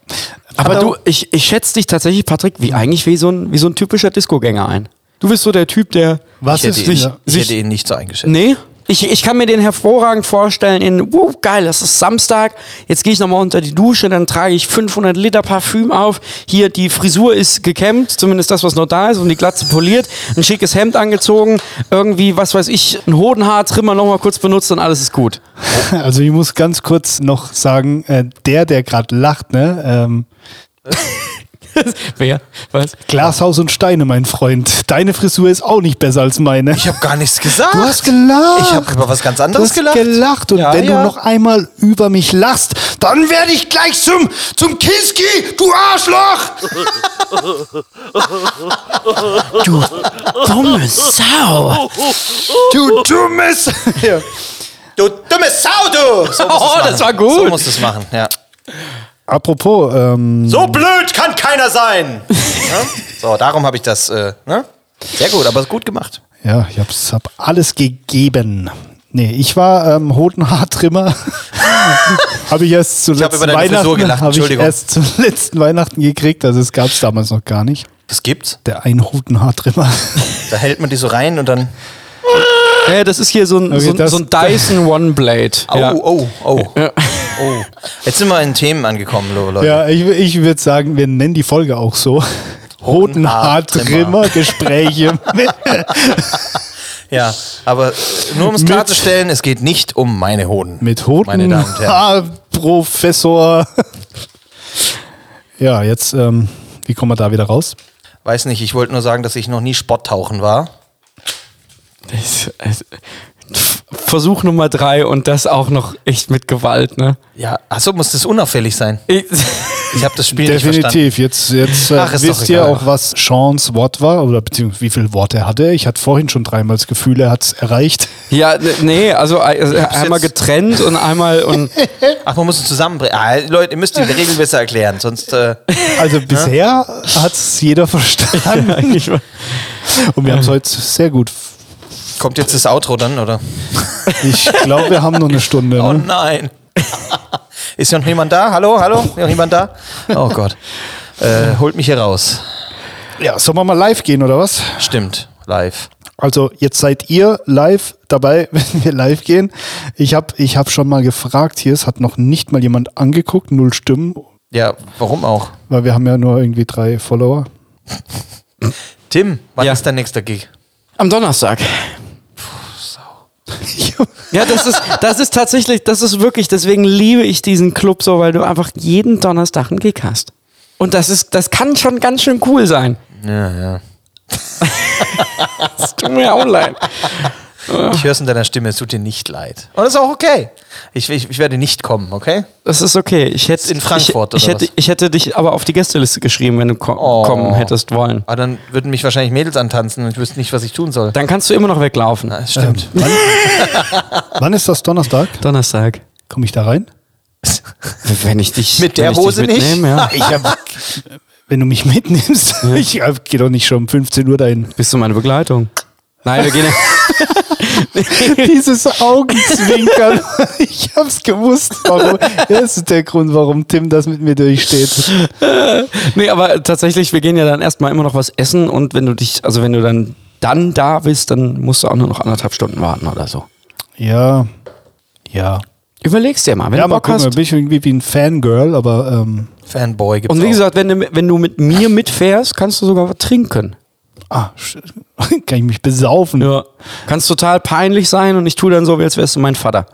Aber Hat du, ich, ich schätze dich tatsächlich, Patrick, wie eigentlich wie so ein, wie so ein typischer Disco-Gänger ein. Du bist so der Typ, der was Ich ist hätte, ihn, sich, ich sich- hätte ihn nicht so eingeschätzt. Nee? Ich, ich kann mir den hervorragend vorstellen in, uh, geil, das ist Samstag, jetzt gehe ich nochmal unter die Dusche, dann trage ich 500 Liter Parfüm auf, hier die Frisur ist gekämmt, zumindest das, was noch da ist und die Glatze poliert, ein schickes Hemd angezogen, irgendwie, was weiß ich, ein Hodenhaartrimmer nochmal kurz benutzt und alles ist gut. [LAUGHS] Also ich muss ganz kurz noch sagen, äh, der, der gerade lacht, ne? Ähm, [LAUGHS] [LAUGHS] Wer? Was? Glashaus und Steine, mein Freund. Deine Frisur ist auch nicht besser als meine. Ich habe gar nichts gesagt. du hast gelacht. Ich habe über was ganz Du anderes hast gelacht. gelacht und Ja, wenn ja. du noch einmal über mich lachst, dann werde ich gleich zum, zum Kinski, du Arschloch! [LAUGHS] Du dumme Sau! Du dummes! [LAUGHS] Du dumme Sau, du! So Oh, das war gut. So musst du es machen, ja. Apropos, ähm, So blöd kann keiner sein! [LAUGHS] ja? So, darum habe ich das, äh, ne? Sehr gut, aber gut gemacht. ja, ich hab's, hab alles gegeben. Nee, ich war ähm, Hodenhaartrimmer. [LAUGHS] habe ich erst zu Ich Weihnachten, gelacht, hab ich erst zu letzten Weihnachten gekriegt, also es gab's damals noch gar nicht. Das gibt's. Der Einhodenhaartrimmer. Da hält man die so rein und dann. [LAUGHS] Ja, das ist hier so ein, Okay, so, ein- das- so ein Dyson [LAUGHS] One Blade. Oh, ja. oh, oh. Ja. oh. [LAUGHS] Jetzt sind wir in Themen angekommen, Leute. Ja, ich, ich würde sagen, wir nennen die Folge auch so. Hodenhaartrimmer, Gespräche. Ja, aber nur um es klarzustellen, es geht nicht um meine Hoden. Mit Meine Damen und Herren. Hodenhaarprofessor. ja, jetzt, ähm, wie kommen wir da wieder raus? Weiß nicht, ich wollte nur sagen, dass ich noch nie Sporttauchen war. Das- das- F- Versuch Nummer drei und das auch noch echt mit Gewalt, ne? Ja, achso, muss das unauffällig sein. Ich, Ich habe das Spiel nicht verstanden. Definitiv. Jetzt, jetzt äh, Ach, wisst ihr auch, was Seans Wort war oder beziehungsweise wie viele Worte er hatte. Ich hatte vorhin schon dreimal das Gefühl, er hat es erreicht. ja, ne- nee, also äh, einmal getrennt und einmal und [LAUGHS] Ach, man muss es zusammenbringen. Ah, Leute, ihr müsst die Regel besser erklären, sonst. Äh, Also bisher hat es jeder [LAUGHS] verstanden. ich, Und wir haben es heute sehr gut. Kommt jetzt das Outro dann, oder? [LAUGHS] Ich glaube, wir haben noch eine Stunde. Oh Ne? nein. [LAUGHS] Ist noch jemand da? Hallo, hallo? Noch jemand da? Oh Gott. Äh, holt mich hier raus. Ja, sollen wir mal live gehen oder was? Stimmt, live. Also jetzt seid ihr live dabei, [LAUGHS] wenn wir live gehen. Ich habe ich hab schon mal gefragt hier, es hat noch nicht mal jemand angeguckt, null Stimmen, Ja, warum auch? weil wir haben ja nur irgendwie drei Follower. Tim, wann Ja. ist dein nächster Gig? Am Donnerstag. Ja, das ist, das ist tatsächlich, das ist wirklich, deswegen liebe ich diesen Club so, weil du einfach jeden Donnerstag einen Gig hast. Und das ist, das kann schon ganz schön cool sein. Ja, ja. [LAUGHS] Das tut mir auch leid. Ich höre es in deiner Stimme, es tut dir nicht leid. Und das ist auch okay. Ich, ich, ich werde nicht kommen, okay? Das ist okay. Ich hätte, In Frankfurt, ich, ich, oder hätte, was? ich hätte dich aber auf die Gästeliste geschrieben, wenn du ko Oh. kommen hättest wollen. Aber dann würden mich wahrscheinlich Mädels antanzen und ich wüsste nicht, was ich tun soll. Dann kannst du immer noch weglaufen. Das stimmt. Wann, [LAUGHS] wann ist das Donnerstag? Donnerstag. Komme ich da rein? [LAUGHS] Wenn ich dich Mit wenn der Hose nicht? Ja. [LAUGHS] Ich hab, wenn du mich mitnimmst, ich hab- geh doch nicht schon um 15 Uhr dahin. Bist du meine Begleitung? Nein, wir gehen ja. [LAUGHS] Dieses Augenzwinkern, [LAUGHS] ich hab's gewusst. Warum? Das ist der Grund, warum Tim das mit mir durchsteht. Nee, aber tatsächlich, wir gehen ja dann erstmal immer noch was essen und wenn du dich, also wenn du dann dann da bist, dann musst du auch nur noch anderthalb Stunden warten oder so. Ja, ja. Überlegst dir mal, wenn Ja, du mal Bock gucken, hast. bin ich irgendwie wie ein Fangirl, aber ähm, Fanboy gibt's Und wie auch. gesagt, wenn du, wenn du mit mir mitfährst, kannst du sogar was trinken. Ah, [LAUGHS] kann ich mich besaufen. Ja. Kannst total peinlich sein und ich tue dann so, wie als wärst du mein Vater.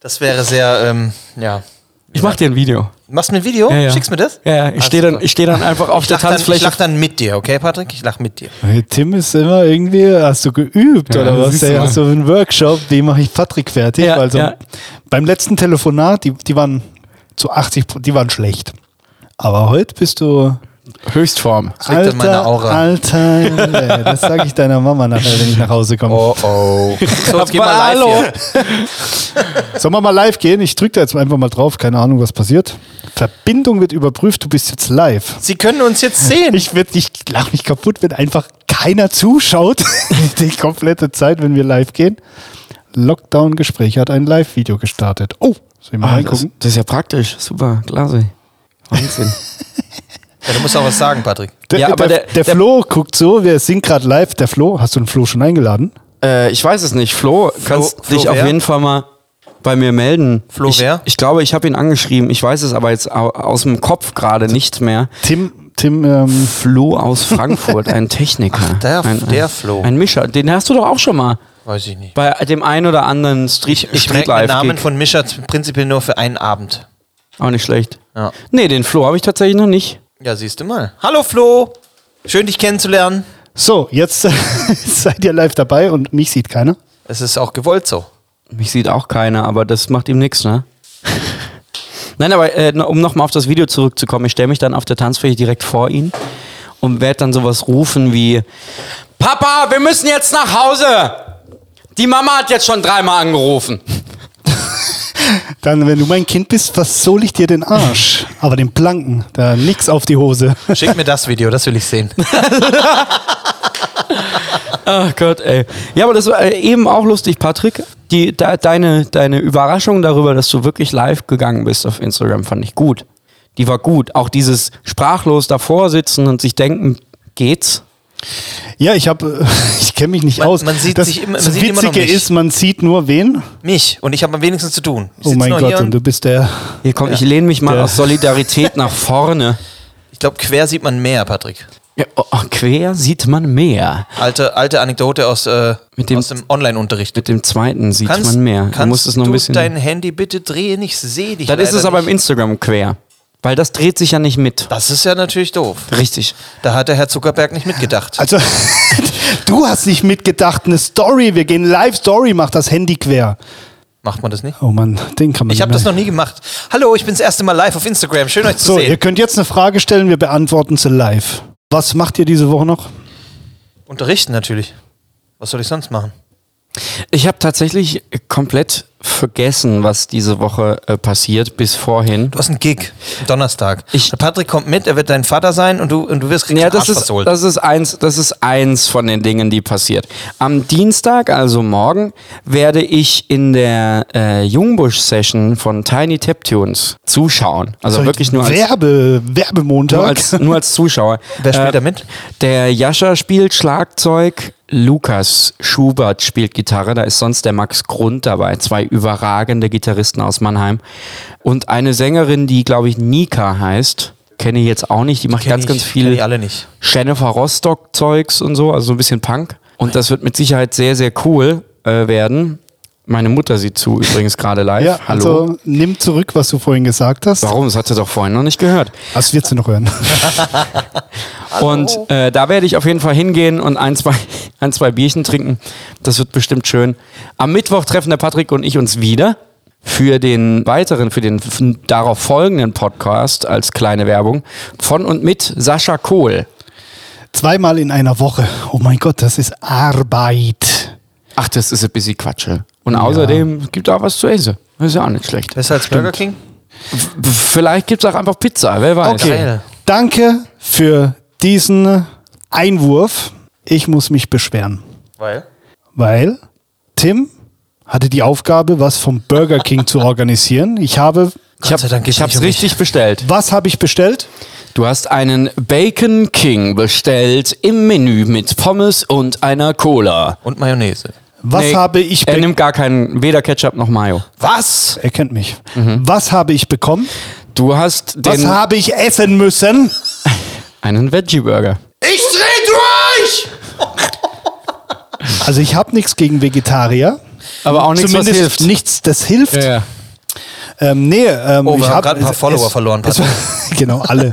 Das wäre sehr, ähm, ja. Ich mach dir ein Video. Machst du mir ein Video? Ja, ja. Schickst mir das? Ja, ja. Ich stehe dann, ich steh dann einfach auf Ich der lach, dann, ich Tanzfläche. lach dann mit dir, okay, Patrick? Ich lach mit dir. Hey, Tim ist immer irgendwie, hast du geübt Ja, oder was? mal. hast du einen Workshop, wie mache ich Patrick fertig? Ja, also ja. beim letzten Telefonat, die, die waren zu 80, Pro- die waren schlecht. Aber heute bist du Höchstform. Das liegt an meiner Aura. Alter, das sage ich deiner Mama nachher, wenn ich nach Hause komme. Oh oh. So, jetzt geh mal live Hallo. hier. [LAUGHS] Sollen wir mal live gehen? Ich drücke da jetzt einfach mal drauf, keine Ahnung, was passiert. Verbindung wird überprüft, du bist jetzt live. Sie können uns jetzt sehen. Ich, werd- ich lach mich kaputt, wenn einfach keiner zuschaut. [LAUGHS] Die komplette Zeit, wenn wir live gehen. Lockdown-Gespräch hat ein Live-Video gestartet. Oh, soll ich mal Ah, das, reingucken? das ist ja praktisch. Super, klasse. Wahnsinn. Ja, du musst auch was sagen, Patrick. Der, Ja, aber der, der- der, der- Flo guckt so, wir sind gerade live. Der Flo, hast du den Flo schon eingeladen? äh, ich weiß es nicht. Flo, kannst Flo dich auf wer? jeden Fall mal bei mir melden. Flo ich, wer? Ich glaube, ich habe ihn angeschrieben. Ich weiß es aber jetzt au- aus dem Kopf gerade nicht mehr. Tim, Tim, ähm, Flo aus Frankfurt, ein Techniker. Ach, der- ein, der ein, Flo. Ein Mischer. Den hast du doch auch schon mal Weiß ich nicht. bei dem einen oder anderen Street, Ich Street merke den Namen von Mischa prinzipiell nur für einen Abend. Auch nicht schlecht. Ja. Nee, den Flo habe ich tatsächlich noch nicht. Ja, siehst du mal. Hallo Flo. Schön, dich kennenzulernen. so, jetzt [LAUGHS] seid ihr live dabei und mich sieht keiner. Es ist auch gewollt so. Mich sieht auch keiner, aber das macht ihm nichts, ne? [LAUGHS] Nein, aber äh, um nochmal auf das Video zurückzukommen, ich stelle mich dann auf der Tanzfläche direkt vor ihn und werde dann sowas rufen wie Papa, wir müssen jetzt nach Hause! Die Mama hat jetzt schon dreimal angerufen. Dann, wenn du mein Kind bist, versohl ich dir den Arsch. Aber den Blanken, da nix auf die Hose. Schick mir das Video, das will ich sehen. [LAUGHS] Ach Gott, ey. Ja, aber das war äh, eben auch lustig, Patrick. Die, de, deine, deine Überraschung darüber, dass du wirklich live gegangen bist auf Instagram, fand ich gut. Die war gut. Auch dieses sprachlos davor sitzen und sich denken, geht's? Ja, ich habe, [LAUGHS] ich kenne mich nicht Man- aus. man sieht das sich immer- man das sieht immer noch Witzige mich. ist, man sieht nur wen. Mich. Und ich habe am wenigsten zu tun. Ich Oh mein nur Gott, und du bist der. Hier komm, ich lehne mich mal Der- aus Solidarität nach vorne. Ich glaube, quer sieht man mehr, Patrick. Ja, oh, oh, quer sieht man mehr. Alte, alte Anekdote aus, äh, Mit dem- aus dem Online-Unterricht. Mit dem zweiten sieht Kannst, man mehr. kannst du musst es noch ein bisschen. dein Handy bitte drehen? Ich sehe dich Dann ist es aber im nicht. Instagram quer. Weil das dreht sich ja nicht mit. Das ist ja natürlich doof. Richtig. Da hat der Herr Zuckerberg nicht mitgedacht. Also, [LAUGHS] du hast nicht mitgedacht, eine Story, wir gehen live Story, macht das Handy quer. Macht man das nicht? Oh Mann, den kann man Ich habe das noch nie gemacht. Hallo, ich bin das erste Mal live auf Instagram. Schön euch zu So, ihr sehen. könnt jetzt eine Frage stellen, wir beantworten sie live. Was macht ihr diese Woche noch? Unterrichten natürlich. Was soll ich sonst machen? Ich habe tatsächlich komplett vergessen, was diese Woche äh, passiert, bis vorhin. Du hast einen Gig, Donnerstag. Ich- Der Patrick kommt mit, er wird dein Vater sein und du, und du wirst kriegst Ja, das ist, das, ist eins, das ist eins von den Dingen, die passiert. Am Dienstag, also morgen, werde ich in der äh, Jungbusch-Session von Tiny Tap Tunes zuschauen. Also wirklich nur als, Werbe, Werbemontag. nur als, nur als Zuschauer. Wer spielt Äh, da mit? Der Jascha spielt Schlagzeug, Lukas Schubert spielt Gitarre, da ist sonst der Max Grund dabei, zwei überragende Gitarristen aus Mannheim. Und eine Sängerin, die, glaube ich, Nika heißt, kenne ich jetzt auch nicht, die macht Kenn ganz, ich, ganz viel alle nicht. Jennifer Rostock-Zeugs und so, also so ein bisschen Punk. Und das wird mit Sicherheit sehr, sehr cool äh, werden. Meine Mutter sieht zu, übrigens gerade live. ja, Hallo. also nimm zurück, was du vorhin gesagt hast. Warum? Das hat sie doch vorhin noch nicht gehört. Das wird sie noch hören. [LAUGHS] Und äh, da werde ich auf jeden Fall hingehen und ein zwei, ein, zwei Bierchen trinken. Das wird bestimmt schön. Am Mittwoch treffen der Patrick und ich uns wieder für den weiteren, für den darauf folgenden Podcast als kleine Werbung von und mit Sascha Kohl. Zweimal in einer Woche. Oh mein Gott, das ist Arbeit. Ach, das ist ein bisschen Quatsche. Und außerdem gibt es auch was zu essen. Das ist ja auch nicht schlecht. Besser als Burger King? Vielleicht gibt es auch einfach Pizza, wer weiß. Okay, Geil. danke für diesen Einwurf. Ich muss mich beschweren, Weil? weil Tim hatte die Aufgabe, was vom Burger King zu organisieren. Ich habe, Ich habe ich hab's nicht um mich. richtig bestellt. was habe ich bestellt? Du hast einen Bacon King bestellt im Menü mit Pommes und einer Cola. Und Mayonnaise. Was Nee, habe ich Er bekommen? nimmt gar keinen, weder Ketchup noch Mayo. Was? Er kennt mich. Was habe ich bekommen? Du hast Was den, habe ich essen müssen? einen Veggie Burger. Ich dreh durch! [LAUGHS] Also ich habe nichts gegen Vegetarier. Aber auch nichts, was Zumindest hilft. nichts, das hilft. Ja, ja. Ähm, nee, ähm, Oh, wir ich haben hab- gerade ein paar es- Follower es- verloren, Es, [LAUGHS] genau, alle.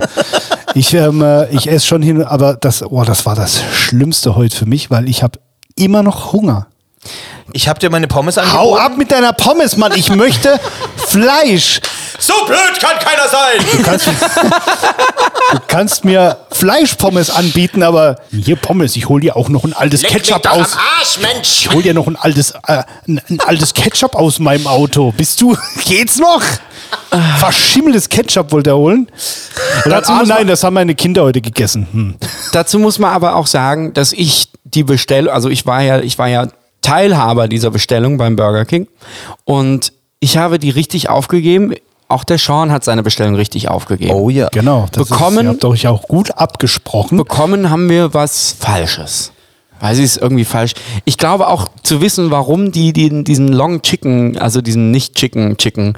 Ich, ähm, äh, ich esse schon hin, aber das, oh, das war das Schlimmste heute für mich, weil ich habe immer noch Hunger. Ich hab dir meine Pommes Hau angeboten. ab mit deiner Pommes, Mann. Ich möchte [LAUGHS] Fleisch. So blöd kann keiner sein! Du kannst, du kannst mir Fleischpommes anbieten, aber hier Pommes. Ich hol dir auch noch ein altes Ketchup aus. Arsch, Mensch! Ich hol dir noch ein altes, äh, ein, ein altes Ketchup aus meinem Auto. Bist du? [LAUGHS] Geht's noch? Verschimmeltes Ketchup wollte er holen. Dazu ah, nein, das haben meine Kinder heute gegessen. Hm. Dazu muss man aber auch sagen, dass ich die Bestellung, also ich war ja, ich war ja Teilhaber dieser Bestellung beim Burger King und ich habe die richtig aufgegeben. Auch der Sean hat seine Bestellung richtig aufgegeben. Oh ja. Genau. Das Bekommen- Ist, ihr habt euch auch gut abgesprochen. bekommen haben wir was Falsches. Weil sie ist irgendwie falsch. Ich glaube auch zu wissen, warum die, die diesen Long Chicken, also diesen nicht Chicken Chicken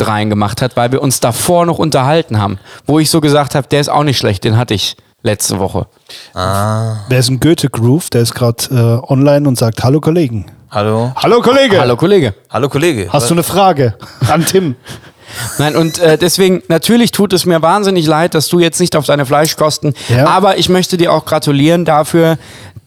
reingemacht hat, weil wir uns davor noch unterhalten haben. Wo ich so gesagt habe, der ist auch nicht schlecht, den hatte ich letzte Woche. Wer ist ein Goethe Groove? Der ist gerade äh, online und sagt: Hallo Kollegen. Hallo? Hallo Kollege. Hallo Kollege. Hallo Kollege. Hast du eine Frage an Tim? [LAUGHS] Nein, und äh, deswegen, natürlich tut es mir wahnsinnig leid, dass du jetzt nicht auf deine Fleischkosten, Ja. aber ich möchte dir auch gratulieren dafür,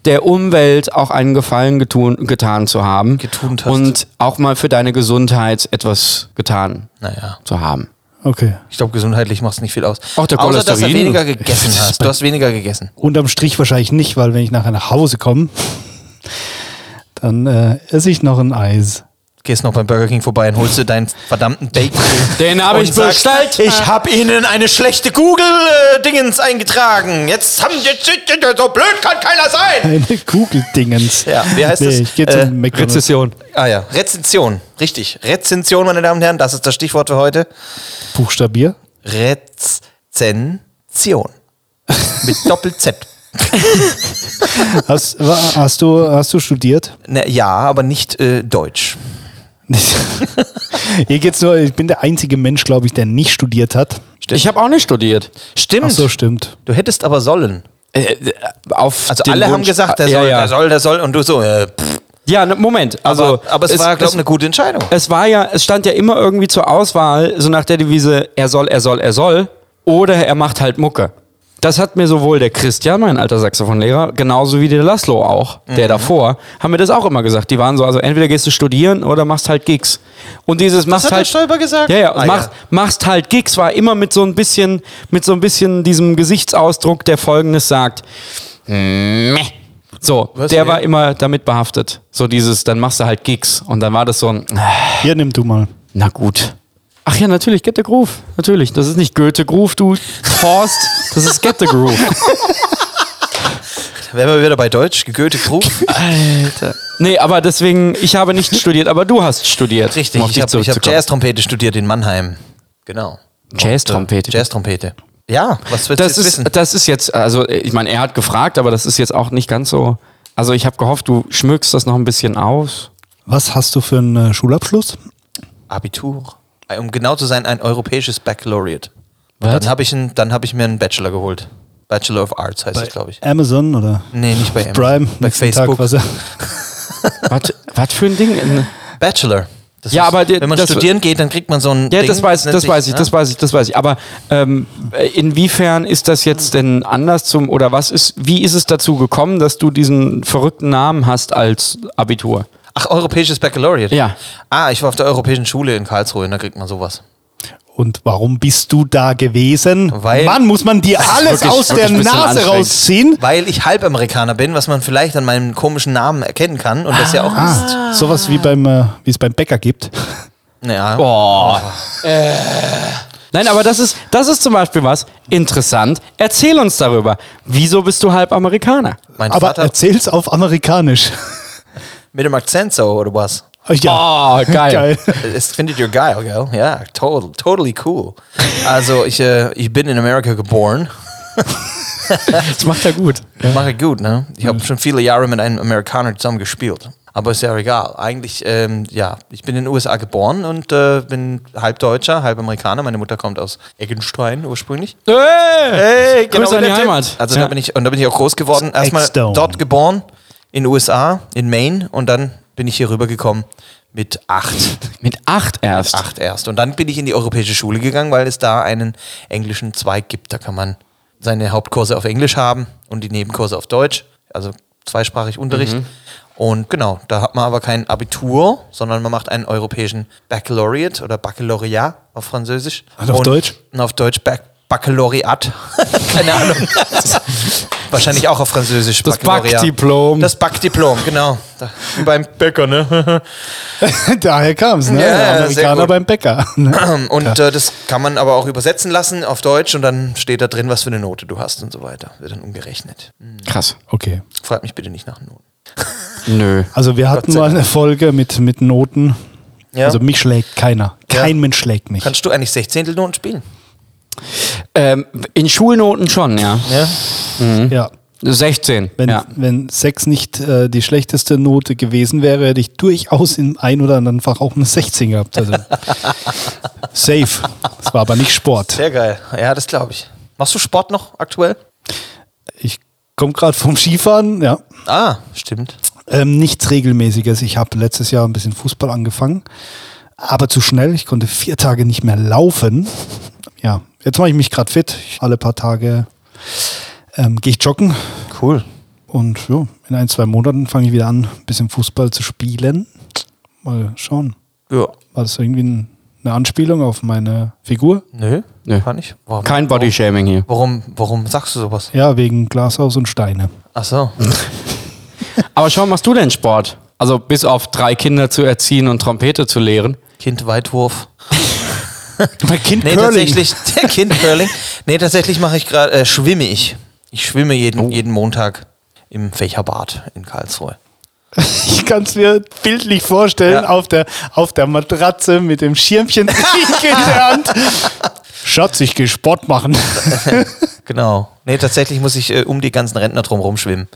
der Umwelt auch einen Gefallen getun, getan zu haben. Getunt hast. Und auch mal für deine Gesundheit etwas getan Naja, zu haben. Okay. ich glaube, gesundheitlich macht es nicht viel aus. Auch der Außer, dass du weniger [LAUGHS] gegessen hast. Du hast weniger gegessen. Unterm Strich wahrscheinlich nicht, weil wenn ich nachher nach Hause komme, dann äh, esse ich noch ein Eis. Gehst noch beim Burger King vorbei und holst dir deinen verdammten Bacon. Den habe ich sagst, bestellt. Ich habe Ihnen eine schlechte Google-Dingens eingetragen. Jetzt haben jetzt, so blöd kann keiner sein. Eine Kugel-Dingens. Ja, wie heißt nee, das? Ich gehe Äh, zum McDonald's. Rezession. Ah ja, Rezension. Richtig. Rezension, meine Damen und Herren, das ist das Stichwort für heute. Buchstabier. Rezension. Mit [LAUGHS] Doppel-Z. Hast, hast, du, hast du studiert? Ne, ja, aber nicht äh, Deutsch. [LAUGHS] Hier geht's nur, ich bin der einzige Mensch, glaube ich, der nicht studiert hat. Ich habe auch nicht studiert. Stimmt. Ach so, stimmt. Du hättest aber sollen. Äh, äh, auf Also alle haben Wunsch- gesagt, der ja, soll, ja. der soll, der soll. Und du so, äh. Ja, ne, Moment. Also, aber, aber es, war, glaube ich, eine gute Entscheidung. Es war ja, es stand ja immer irgendwie zur Auswahl, so nach der Devise, er soll, er soll, er soll, oder er macht halt Mucke. Das hat mir sowohl der Christian, mein alter Saxophonlehrer, genauso wie der Laszlo auch, der Mhm. davor, haben mir das auch immer gesagt. Die waren so, also entweder gehst du studieren oder machst halt Gigs. Und dieses machst hat der halt. Stoiber gesagt? Ja, ja, Ah, mach, ja. machst halt Gigs war immer mit so ein bisschen, mit so ein bisschen diesem Gesichtsausdruck, der folgendes sagt. Meh. So, Was, der war immer damit behaftet. So dieses, dann machst du halt Gigs. Und dann war das so ein, Hier, nimm du mal. na gut. Ach ja, natürlich, Get the Groove. Natürlich. Das ist nicht Goethe Groove, du Horst. Das ist Get the Groove. Wären wir wieder bei Deutsch, Goethe Krug. Alter. Nee, aber deswegen, ich habe nicht studiert, aber du hast studiert. Richtig, um ich habe hab. Jazz-Trompete studiert in Mannheim. Genau. Jazz-Trompete. Jazz-Trompete. Ja, was willst du Das jetzt ist, wissen? das ist jetzt, also ich meine, er hat gefragt, aber das ist jetzt auch nicht ganz so. Also ich habe gehofft, du schmückst das noch ein bisschen aus. Was hast du für einen äh, Schulabschluss? Abitur. Um genau zu sein, ein europäisches Baccalaureate. Was? Dann habe ich, ein- dann hab ich mir einen Bachelor geholt. Bachelor of Arts heißt das, glaube ich. Amazon oder Nee, nicht bei Amazon. Prime? Bei Facebook. Was [LAUGHS] Was, was für ein Ding? Bachelor. Das Ja, aber die- wenn man das- studieren geht, dann kriegt man so ein Ja, Ding, das weiß, das weiß ich, ne? das weiß ich, das weiß ich. Aber ähm, inwiefern ist das jetzt denn anders zum oder was ist, wie ist es dazu gekommen, dass du diesen verrückten Namen hast als Abitur? Ach, europäisches Baccalaureate? Ja. Ah, ich war auf der Europäischen Schule in Karlsruhe und da kriegt man sowas. Und warum bist du da gewesen? Weil- Mann, muss man dir alles wirklich- aus der Nase rausziehen? Weil ich Halbamerikaner bin, was man vielleicht an meinem komischen Namen erkennen kann und das ja auch ist. Ah, sowas wie beim, äh, wie es beim Bäcker gibt. Ja. Boah. [LAUGHS] Äh. Nein, aber das ist, das ist zum Beispiel was interessant. Erzähl uns darüber. Wieso bist du halb Amerikaner? Mein Aber Vater erzähl's auf Amerikanisch. Mit dem Akzent so, oder was? Ja. Oh, [LAUGHS] geil. Das findet ihr geil, gell? Ja, total, totally cool. Also ich, äh, ich bin in Amerika geboren. [LAUGHS] Das macht er gut. [LAUGHS] Mache gut, ne? Ich habe schon viele Jahre mit einem Amerikaner zusammen gespielt. Aber ist ja egal. Eigentlich, ähm, ja, ich bin in den USA geboren und äh, bin halb Deutscher, halb Amerikaner. Meine Mutter kommt aus Eggenstein ursprünglich. Hey, Hey, Grüße an die. Heimat. Also Ja. da bin ich und da bin ich auch groß geworden. Erstmal dort geboren in den USA, in Maine und dann bin ich hier rübergekommen mit acht. [LAUGHS] Mit acht erst. Acht erst. Und dann bin ich in die europäische Schule gegangen, weil es da einen englischen Zweig gibt. Da kann man seine Hauptkurse auf Englisch haben und die Nebenkurse auf Deutsch. Also zweisprachig Unterricht. Und genau, da hat man aber kein Abitur, sondern man macht einen europäischen Baccalaureate oder Baccalaureat auf Französisch. Und auf Deutsch? Und auf Deutsch Bac Baccalaureat. [LAUGHS] Keine Ahnung. [LAUGHS] Wahrscheinlich auch auf Französisch. Das. Backdiplom. Das Backdiplom, genau. Da, wie beim Bäcker, ne? [LAUGHS] Daher kam's, ne? Ja, Amerikaner beim Bäcker. [LAUGHS] Ne? [CLEARS THROAT] Und äh, das kann man aber auch übersetzen lassen auf Deutsch und dann steht da drin, was für eine Note du hast und so weiter. Wird dann umgerechnet. Krass. Okay. Frag mich bitte nicht nach Noten. [LAUGHS] Nö. Also wir hatten mal eine Folge mit, mit Noten. Ja. Also mich schlägt keiner. Kein Ja. Mensch schlägt mich. Kannst du eigentlich Sechzehntelnoten spielen? Ähm, in Schulnoten schon, ja. Ja. Ja. 16. Wenn, ja. wenn sechs nicht äh, die schlechteste Note gewesen wäre, hätte ich durchaus im ein oder anderen Fach auch eine 16 gehabt. Also [LAUGHS] safe. Das war aber nicht Sport. Sehr geil. Ja, das glaube ich. Machst du Sport noch aktuell? Ich komme gerade vom Skifahren, ja. Ah, stimmt. Ähm, nichts Regelmäßiges. Ich habe letztes Jahr ein bisschen Fußball angefangen, aber zu schnell. Ich konnte vier Tage nicht mehr laufen. Ja, jetzt mache ich mich gerade fit. Ich, alle paar Tage ähm, gehe ich joggen Cool. und ja, in ein, zwei Monaten fange ich wieder an, ein bisschen Fußball zu spielen. Mal schauen. Ja. War das irgendwie ein, eine Anspielung auf meine Figur? Nö, Nö. kann ich. Warum, Kein Bodyshaming hier. Warum, warum sagst du sowas? Ja, wegen Glashaus und Steine. Ach so. [LAUGHS] Aber schau, machst du denn Sport? Also bis auf drei Kinder zu erziehen und Trompete zu lehren. Kind Weitwurf. [LAUGHS] Bei Kind Nee, Curling. tatsächlich, der [LAUGHS] Kind Curling. Nee, tatsächlich mache ich gerade, äh, schwimme ich. Ich schwimme jeden, jeden Montag im Fächerbad in Karlsruhe. [LAUGHS] Ich kann es mir bildlich vorstellen, Ja. auf, der, auf der Matratze mit dem Schirmchen [LAUGHS] in der Hand. Schatz, ich gehe Sport machen. [LAUGHS] Genau. Nee, tatsächlich muss ich äh, um die ganzen Rentner drum rumschwimmen.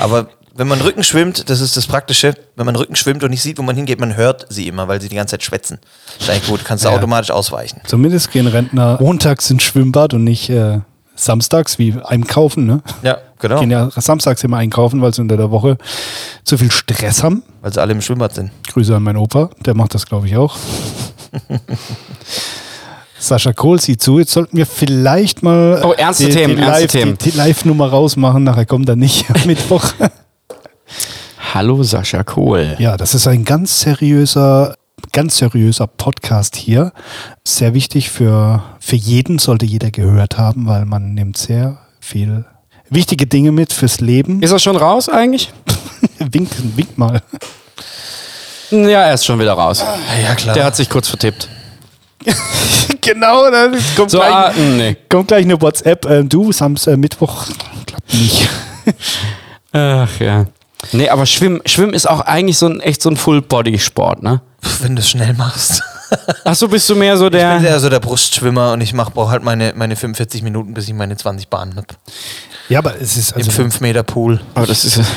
Aber wenn man Rücken schwimmt, das ist das Praktische, wenn man Rücken schwimmt und nicht sieht, wo man hingeht, man hört sie immer, weil sie die ganze Zeit schwätzen. Ist eigentlich gut, kannst du Ja. automatisch ausweichen. Zumindest gehen Rentner montags ins Schwimmbad und nicht äh, samstags wie einkaufen. Ne? Ja, genau. Gehen ja samstags immer einkaufen, weil sie unter der Woche zu viel Stress haben. Weil sie alle im Schwimmbad sind. Grüße an meinen Opa, der macht das, glaube ich, auch. [LAUGHS] Sascha Kohl sieht zu, jetzt sollten wir vielleicht mal Oh, ernste die, Themen, die ernste Live, Themen. Die, die Live-Nummer rausmachen, nachher kommt er nicht am [LAUGHS] Mittwoch. Hallo Sascha Kohl. Ja, das ist ein ganz seriöser, ganz seriöser Podcast hier. Sehr wichtig für, für jeden, sollte jeder gehört haben, weil man nimmt sehr viel wichtige Dinge mit fürs Leben. Ist er schon raus eigentlich? [LAUGHS] wink, wink mal. Ja, er ist schon wieder raus. Ja, klar. Der hat sich kurz vertippt. [LAUGHS] genau, dann kommt, So, gleich, ah, nee. kommt gleich eine WhatsApp. Äh, du, Samstag, äh, Mittwoch, klappt nicht. Ach ja. Nee, aber Schwimmen, Schwimmen ist auch eigentlich so ein echt so ein Full-Body-Sport, ne? Wenn du es schnell machst. Ach so, bist du mehr so Ich bin der. eher so der Brustschwimmer und ich mach, brauche halt meine, meine 45 Minuten, bis ich meine 20 Bahnen habe. Ja, aber es ist Im also 5 Meter Pool. Aber das ist. [LAUGHS]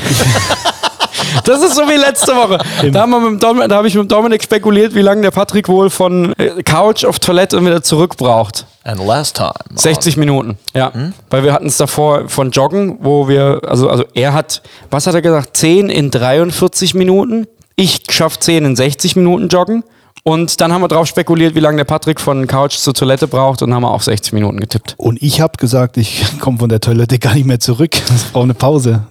Das ist so wie letzte Woche. Da, da habe ich mit Dominik spekuliert, wie lange der Patrick wohl von äh, Couch auf Toilette und wieder zurück braucht. And last time. 60 Minuten, ja. Weil wir hatten es davor von Joggen, wo wir, also, also er hat, was hat er gesagt, 10 in 43 Minuten. Ich schaffe 10 in 60 Minuten Joggen. Und dann haben wir drauf spekuliert, wie lange der Patrick von Couch zur Toilette braucht und haben wir auf 60 Minuten getippt. Und ich habe gesagt, ich [LAUGHS] komme von der Toilette gar nicht mehr zurück. [LAUGHS] Ich brauche eine Pause.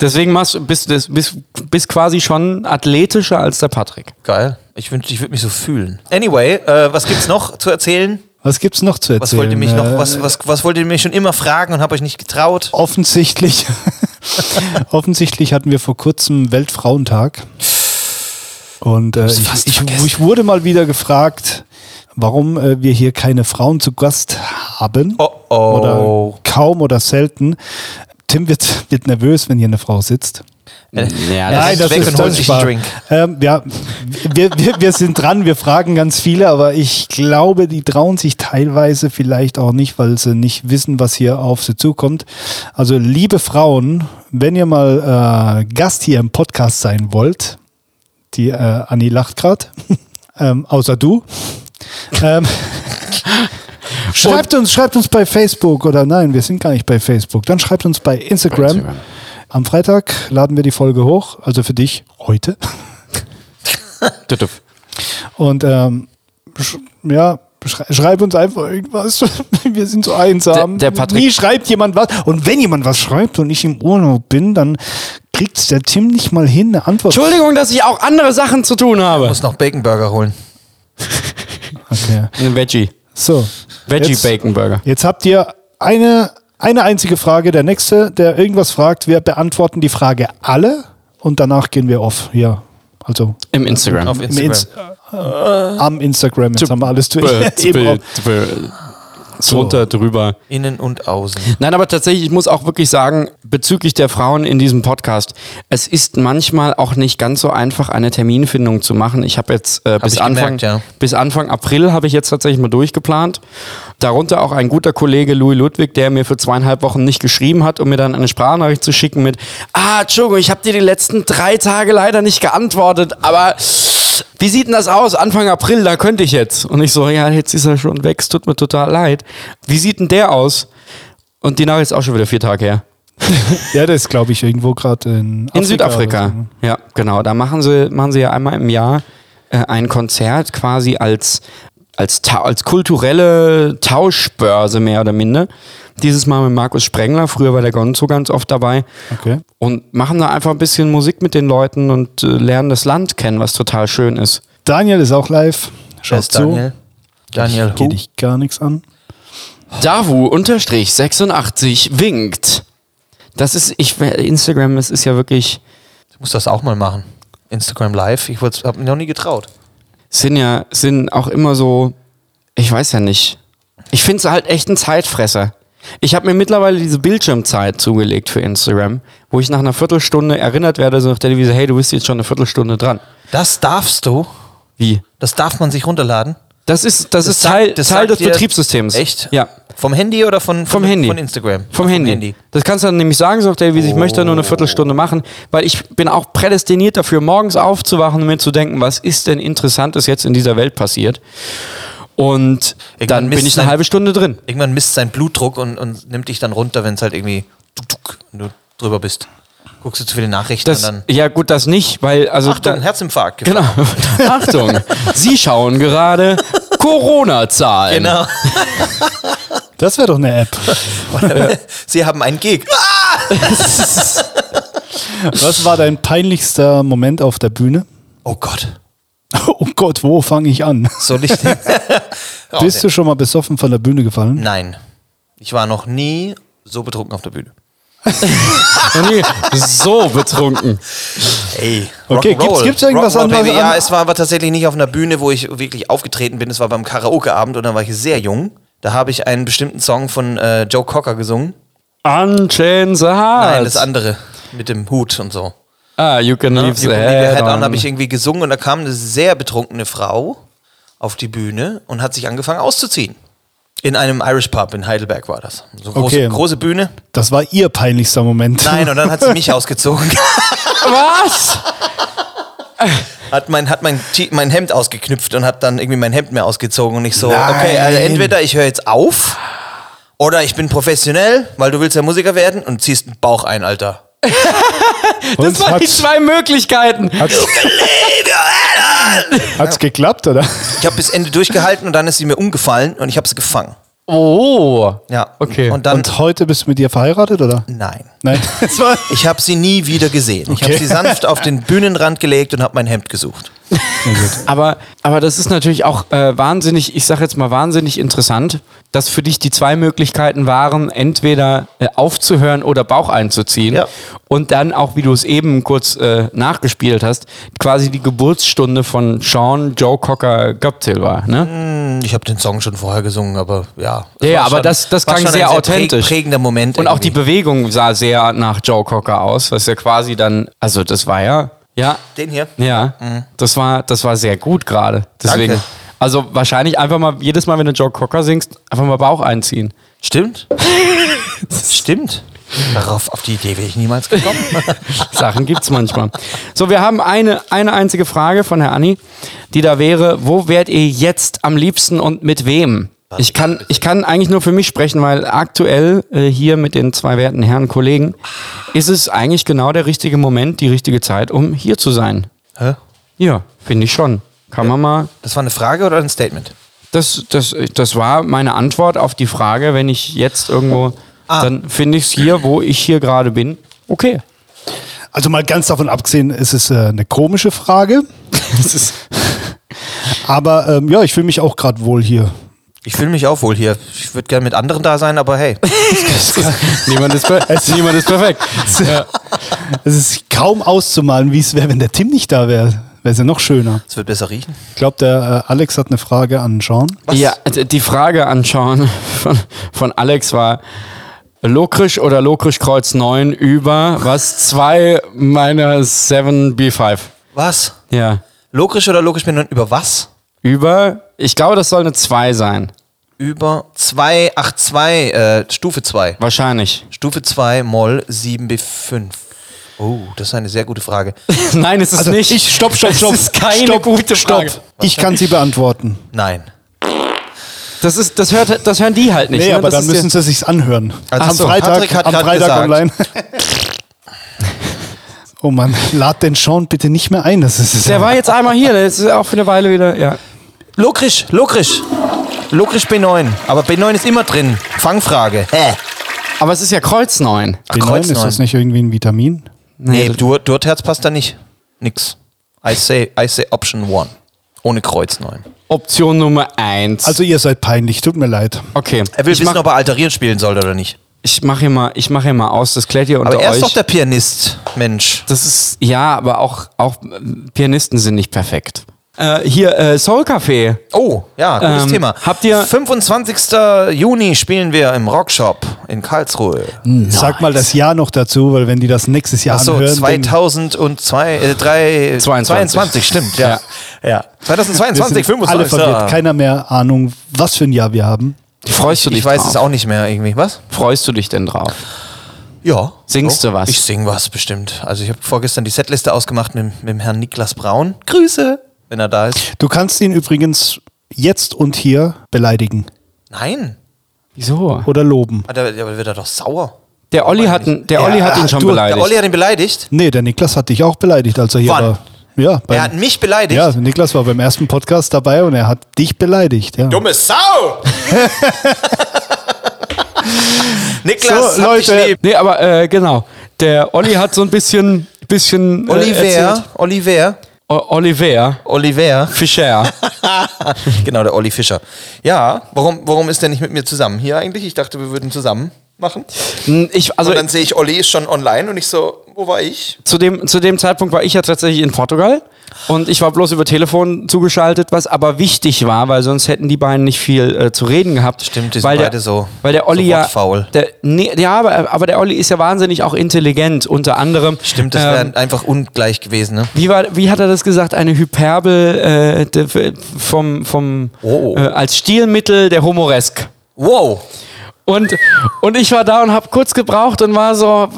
Deswegen machst, du- bist du bist, bist quasi schon athletischer als der Patrick. Geil. Ich wünschte, ich würde mich so fühlen. Anyway, äh, was gibt's noch zu erzählen? Was gibt's noch zu erzählen? Was wollt ihr mich noch, was, was, was wollt ihr mich schon immer fragen und habt euch nicht getraut? Offensichtlich, [LAUGHS] offensichtlich hatten wir vor kurzem Weltfrauentag. Und äh, ich, ich, ich wurde mal wieder gefragt, warum äh, wir hier keine Frauen zu Gast haben. Oh oh. Oder kaum oder selten. Tim wird, [LAUGHS] wird nervös, wenn hier eine Frau sitzt. Ja, Nein, das das weg und holt sich einen Spaß. Drink. Ähm, ja, wir, wir, wir sind dran, wir fragen ganz viele, aber ich glaube, die trauen sich teilweise vielleicht auch nicht, weil sie nicht wissen, was hier auf sie zukommt. Also, liebe Frauen, wenn ihr mal äh, Gast hier im Podcast sein wollt, die äh, Anni lacht gerade, [LAUGHS] ähm, außer du. Ähm, [LAUGHS] schreibt uns, schreibt uns bei Facebook oder nein, wir sind gar nicht bei Facebook. Dann schreibt uns bei Instagram. Instagram. Am Freitag laden wir die Folge hoch, also für dich heute. Und ähm, ja, schrei schreib uns einfach irgendwas. [LAUGHS] Wir sind so einsam. Der- der Patrick- Nie schreibt jemand was. Und wenn jemand was schreibt und ich im Urlaub bin, dann kriegt der Tim nicht mal hin, eine Antwort. Entschuldigung, dass ich auch andere Sachen zu tun habe. Muss noch Bacon Burger holen. [LAUGHS] Okay. Ein Veggie. So. Veggie Jetzt- Bacon Burger. Jetzt habt ihr eine, eine einzige Frage. Der nächste, der irgendwas fragt, wir beantworten die Frage alle und danach gehen wir off. Ja. Also Im Instagram. Auf im Instagram. Ins äh, am Instagram. Jetzt haben wir alles durch. [LAUGHS] Drunter, drüber. Innen und außen. Nein, aber tatsächlich, ich muss auch wirklich sagen, bezüglich der Frauen in diesem Podcast, es ist manchmal auch nicht ganz so einfach, eine Terminfindung zu machen. Ich habe jetzt äh, bis, ich Anfang, gemerkt, ja. bis Anfang April habe ich jetzt tatsächlich mal durchgeplant. Darunter auch ein guter Kollege Louis Ludwig, der mir für zweieinhalb Wochen nicht geschrieben hat, um mir dann eine Sprachnachricht zu schicken mit, ah, Entschuldigung, ich habe dir die letzten drei Tage leider nicht geantwortet, aber wie sieht denn das aus? Anfang April, da könnte ich jetzt. Und ich so, ja, jetzt ist er schon weg, es tut mir total leid. Wie sieht denn der aus? Und die Nachricht ist auch schon wieder vier Tage her. [LAUGHS] Ja, das ist, glaube ich, irgendwo gerade in, In Südafrika. so, ne? Ja, genau. Da machen sie, machen sie ja einmal im Jahr äh, ein Konzert quasi als, als, als kulturelle Tauschbörse mehr oder minder. Dieses Mal mit Markus Sprengler, früher war der Gonzo ganz oft dabei. Okay. Und machen da einfach ein bisschen Musik mit den Leuten und äh, lernen das Land kennen, was total schön ist. Daniel ist auch live. Schaut zu. Daniel? Daniel Geht Hu. dich gar nichts an. Davu unterstrich 86 winkt. Das ist, ich, Instagram, das ist ja wirklich, Ich muss das auch mal machen. Instagram Live. Ich habe mir noch nie getraut. Sind ja, sind auch immer so, ich weiß ja nicht. Ich finde es halt echt ein Zeitfresser. Ich habe mir mittlerweile diese Bildschirmzeit zugelegt für Instagram, wo ich nach einer Viertelstunde erinnert werde, so nach der Devise, hey, du bist jetzt schon eine Viertelstunde dran. Das darfst du. Wie? Das darf man sich runterladen. Das ist, das ist sagt- Teil, das Teil sagt des Betriebssystems. Echt? Ja. Vom Handy oder von, Vom von, Handy. von Instagram? Vom Handy. Das kannst du dann nämlich sagen, so, der, wie ich möchte nur eine Viertelstunde machen, weil ich bin auch prädestiniert dafür, morgens aufzuwachen und mir zu denken, was ist denn Interessantes jetzt in dieser Welt passiert. Und Irgendwann dann bin ich eine sein- halbe Stunde drin. Irgendwann misst sein Blutdruck und, und nimmt dich dann runter, wenn es halt irgendwie drüber bist. Guckst du zu viele Nachrichten Das, dann. ja, gut, das nicht, weil, also. Achtung, da, Herzinfarkt. genau. [LAUGHS] Achtung, Sie schauen gerade Corona-Zahlen. Genau. [LAUGHS] Das wäre doch eine App. Sie haben einen Gig. [LAUGHS] Was war dein peinlichster Moment auf der Bühne? Oh Gott. Oh Gott, wo fange ich an? Soll ich den? Oh, Bist du schon mal besoffen von der Bühne gefallen? Nein. Ich war noch nie so betrunken auf der Bühne. Noch nie so betrunken. Ey, Okay, gibt's- gibt's irgendwas Rock'n'Roll, anderes Baby. Ja, es war aber tatsächlich nicht auf einer Bühne, wo ich wirklich aufgetreten bin. Es war beim Karaoke-Abend und da war ich sehr jung. Da habe ich einen bestimmten Song von äh, Joe Cocker gesungen. Unchain the Heart. Nein, das andere mit dem Hut und so. Ah, you can leave the head on. habe ich irgendwie gesungen und da kam eine sehr betrunkene Frau auf die Bühne und hat sich angefangen auszuziehen. In einem Irish Pub in Heidelberg war das. So große, Okay. große Bühne. Das war ihr peinlichster Moment. Nein, und dann hat sie mich [LAUGHS] ausgezogen. Was? hat mein, hat mein, mein Hemd ausgeknüpft und hat dann irgendwie mein Hemd mehr ausgezogen und ich so, Nein. okay, also entweder ich höre jetzt auf oder ich bin professionell, weil du willst ja Musiker werden und ziehst einen Bauch ein, Alter. Und Das waren die hat's, zwei Möglichkeiten. hat's geklappt, oder? Ich habe bis Ende durchgehalten und dann ist sie mir umgefallen und ich habe sie gefangen. Oh. Ja. Okay. Und dann, Und heute bist du mit ihr verheiratet, oder? nein. Nein. [LAUGHS] Ich habe sie nie wieder gesehen. Ich habe Okay. sie sanft auf den [LAUGHS] Bühnenrand gelegt und habe mein Hemd gesucht. Aber, aber das ist natürlich auch äh, wahnsinnig, ich sag jetzt mal wahnsinnig interessant, dass für dich die zwei Möglichkeiten waren, entweder äh, aufzuhören oder Bauch einzuziehen. Ja. Und dann auch, wie du es eben kurz äh, nachgespielt hast, quasi die Geburtsstunde von Sean Joe Cocker Goptil war. Ne? Ich habe den Song schon vorher gesungen, aber ja. Ja, ja, aber das- das war klang schon sehr präg- authentisch. prägender Moment. Und auch die irgendwie. Bewegung sah sehr nach Joe Cocker aus, was ja quasi dann, also das war ja, ja, Den hier. Ja, das war, das war sehr gut gerade. Deswegen. Danke. Also wahrscheinlich einfach mal, jedes Mal, wenn du Joe Cocker singst, einfach mal Bauch einziehen. Stimmt. [LAUGHS] Stimmt. Darauf, auf die Idee wäre ich niemals gekommen. [LAUGHS] Sachen gibt's manchmal. So, wir haben eine, eine einzige Frage von Herr Anni, die da wäre, wo wärt ihr jetzt am liebsten und mit wem? Ich kann, ich kann eigentlich nur für mich sprechen, weil aktuell äh, hier mit den zwei werten Herren Kollegen ist es eigentlich genau der richtige Moment, die richtige Zeit, um hier zu sein. Hä? Ja, finde ich schon. Kann man mal Das war eine Frage oder ein Statement? Das, das, das war meine Antwort auf die Frage, wenn ich jetzt irgendwo, Ah. dann finde ich es hier, wo ich hier gerade bin, okay. Also mal ganz davon abgesehen, es ist äh, eine komische Frage. [LAUGHS] Aber ähm, ja, ich fühle mich auch gerade wohl hier. Ich fühle mich auch wohl hier. Ich würde gerne mit anderen da sein, aber hey. [LAUGHS] niemand, ist niemand ist perfekt. Ja. Es ist kaum auszumalen, wie es wäre, wenn der Tim nicht da wäre. Wäre es ja noch schöner. Es wird besser riechen. Ich glaube, der äh, Alex hat eine Frage an Sean. ja, d- die Frage an Sean von, von Alex war, Lokrisch oder Lokrisch Kreuz 9 über was? Zwei meiner 7B5. Was? Ja. Logisch oder logisch bin über was? Über, ich glaube, das soll eine 2 sein. Über 282, äh, Stufe 2. Wahrscheinlich. Stufe 2, Moll 7b5. Oh, das ist eine sehr gute Frage. [LAUGHS] Nein, es ist Also nicht. ich, stopp, stopp, stopp. Das ist keine stopp, gute stopp. Frage. Ich kann sie beantworten. Nein. Das, ist, das, hört, das hören die halt nicht. Nee, ne? aber das dann müssen sie sich's anhören. Also am Ach so, Freitag, am Freitag gesagt. online. [LAUGHS] oh Mann, lad den Sean bitte nicht mehr ein. Das ist Der war jetzt einmal hier, der ist auch für eine Weile wieder. Ja. Lokrisch, Lokrisch. Lokrisch B9. Aber B9 ist immer drin. Fangfrage. Hä? Aber es ist ja Kreuz 9. Ach, B9, Kreuz ist das 9. nicht irgendwie ein Vitamin? Nee, Dur Durtherz passt da nicht. Nix. I say, I say Option 1. Ohne Kreuz 9. Option Nummer 1. Also ihr seid peinlich, tut mir leid. okay. Er will ich wissen, ob er alterieren spielen soll oder nicht. ich mache hier, mal- ich mach hier mal aus, das klärt ihr unter Aber er euch. ist doch der Pianist, Mensch. das ist, ja, aber auch, auch ähm, Pianisten sind nicht perfekt. Äh, hier, äh, Soul Café. Oh, ja, gutes Ähm, Thema. habt ihr- 25. Juni spielen wir im Rockshop in Karlsruhe. Sag mal das Jahr noch dazu, weil wenn die das nächstes Jahr Achso, anhören, dann- 2002, äh, drei, 22. 22, stimmt, ja. ja. wir 2022, sind alle 25. verwirrt. Keiner mehr Ahnung, was für ein Jahr wir haben. Freust du dich Ich weiß drauf? es auch nicht mehr irgendwie. Was? Freust du dich denn drauf? Ja. Singst du was? Ich sing was bestimmt. Also ich habe vorgestern die Setliste ausgemacht mit, mit dem Herrn Niklas Braun. Grüße, wenn er da ist. Du kannst ihn übrigens jetzt und hier beleidigen Nein. Wieso? oder loben. Ah, Der, der wird er doch sauer. Der Olli hat, ihn- der Olli Ja, hat ihn schon du- der beleidigt. Der Olli hat ihn beleidigt. Nee, der Niklas hat dich auch beleidigt, als er hier Wann? war. Ja, beim, Er hat mich beleidigt. ja, Niklas war beim ersten Podcast dabei und er hat dich beleidigt. Ja. Dumme Sau! [LAUGHS] Niklas, So, hab Leute. dich lieb. Nee, aber äh, genau. Der Olli hat so ein bisschen, bisschen äh, Oliver, erzählt. Oliver, Oliver Oliver. Fischer. [LAUGHS] genau, der Olli Fischer. Ja, warum, warum ist der nicht mit mir zusammen hier eigentlich? Ich dachte, wir würden zusammen. machen. Ich, also und dann sehe ich, Olli ist schon online und ich so, wo war ich? zu dem, zu dem Zeitpunkt war ich ja tatsächlich in Portugal und ich war bloß über Telefon zugeschaltet, was aber wichtig war, weil sonst hätten die beiden nicht viel äh, zu reden gehabt. Stimmt, die sind weil der, beide so- Weil der Olli so ja. wortfaul. Der, nee, ja, aber, aber der Olli ist ja wahnsinnig auch intelligent, unter anderem. Stimmt, das ähm, wäre einfach ungleich gewesen, ne? wie, war, wie hat er das gesagt? Eine Hyperbel äh, vom, vom, Oh. äh, als Stilmittel der Humoresk. Wow. Und, und ich war da und habe kurz gebraucht und war so,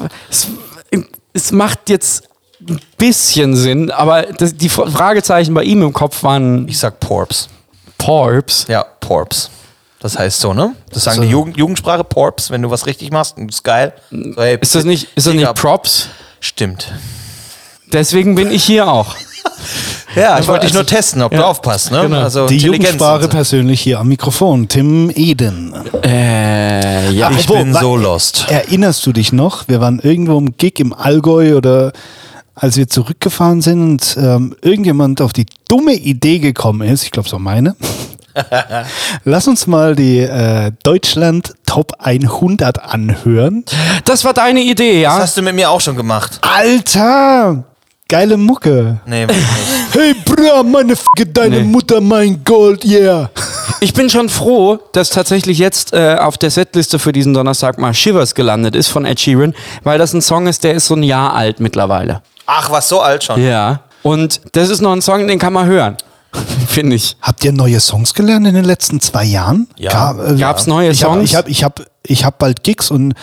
es, macht jetzt ein bisschen Sinn, aber das, die Fragezeichen bei ihm im Kopf waren Ich sag Porps. Porps. Ja, Porps. Das heißt so, ne? Das sagen die Jugend, Jugendsprache, Porps, wenn du was richtig machst und das ist geil. So, hey, Ist das nicht, ist das nicht. Props? Stimmt. Deswegen bin ich hier auch. [LAUGHS] Ja, ich wollte dich also- nur testen, ob ja, du aufpasst, ne? genau. Also Die Jugendsprache so. persönlich hier am Mikrofon, Tim Eden. Äh, ja. Ich Wo- bin so lost. Erinnerst du dich noch? Wir waren irgendwo im Gig im Allgäu oder als wir zurückgefahren sind und ähm, irgendjemand auf die dumme Idee gekommen ist, ich glaube, es war meine. [LAUGHS] Lass uns mal die äh, Deutschland Top 100 anhören. Das war deine Idee, Das ja? hast du mit mir auch schon gemacht. Alter! Geile Mucke. Nee. Hey, Bra, meine F deine Nee. Mutter, mein Gold, yeah. Ich bin schon froh, dass tatsächlich jetzt äh, auf der Setliste für diesen Donnerstag mal Shivers gelandet ist von Ed Sheeran, weil das ein Song ist, der ist so ein Jahr alt mittlerweile. Ach, was so alt schon. Ja. Und das ist noch ein Song, den kann man hören. [LAUGHS] Finde ich. Habt ihr neue Songs gelernt in den letzten zwei Jahren? Ja. Ga- äh, Gab's neue ich hab, Songs? Ich habe ich hab, ich hab bald Gigs und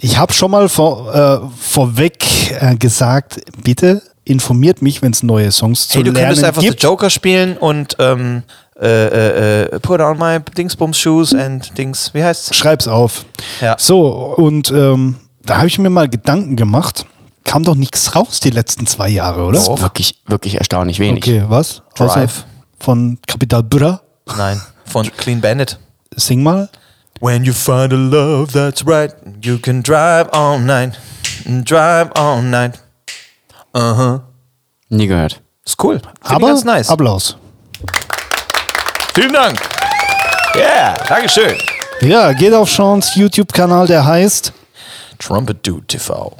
ich habe schon mal vor, äh, vorweg äh, gesagt, bitte informiert mich, wenn es neue Songs zu Hey, du lernen könntest einfach gibt. so Joker spielen und ähm, äh, äh, äh, put on my Dingsbums Shoes and Dings, wie heißt's? Schreib's auf. Ja. So, und ähm, da habe ich mir mal Gedanken gemacht. Kam doch nichts raus die letzten zwei Jahre, oder? Doch. Wirklich, wirklich erstaunlich wenig. Okay, was? Drive. Von Capital Bra? Nein, von Clean Bandit. Sing mal. When you find a love that's right, you can drive all night, drive all night. Aha. Nie gehört. Ist cool. Find Aber ganz nice. Applaus. Vielen Dank. Ja, yeah, Dankeschön. Ja, geht auf Seans YouTube-Kanal, der heißt Trumpet Dude TV.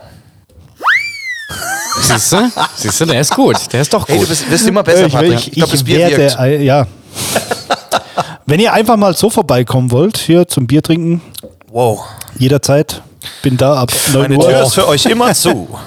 Siehst du? Siehst du, der ist gut. Der ist doch Hey, du gut. bist, wirst immer besser, Äh, ich, Patrick. ich, Ich glaube, das ich Bier werde, wirkt. äh, ja. Wenn ihr einfach mal so vorbeikommen wollt, hier zum Bier trinken, Wow. jederzeit, bin da ab 9 Meine Uhr. Tür ist für euch immer zu. [LAUGHS]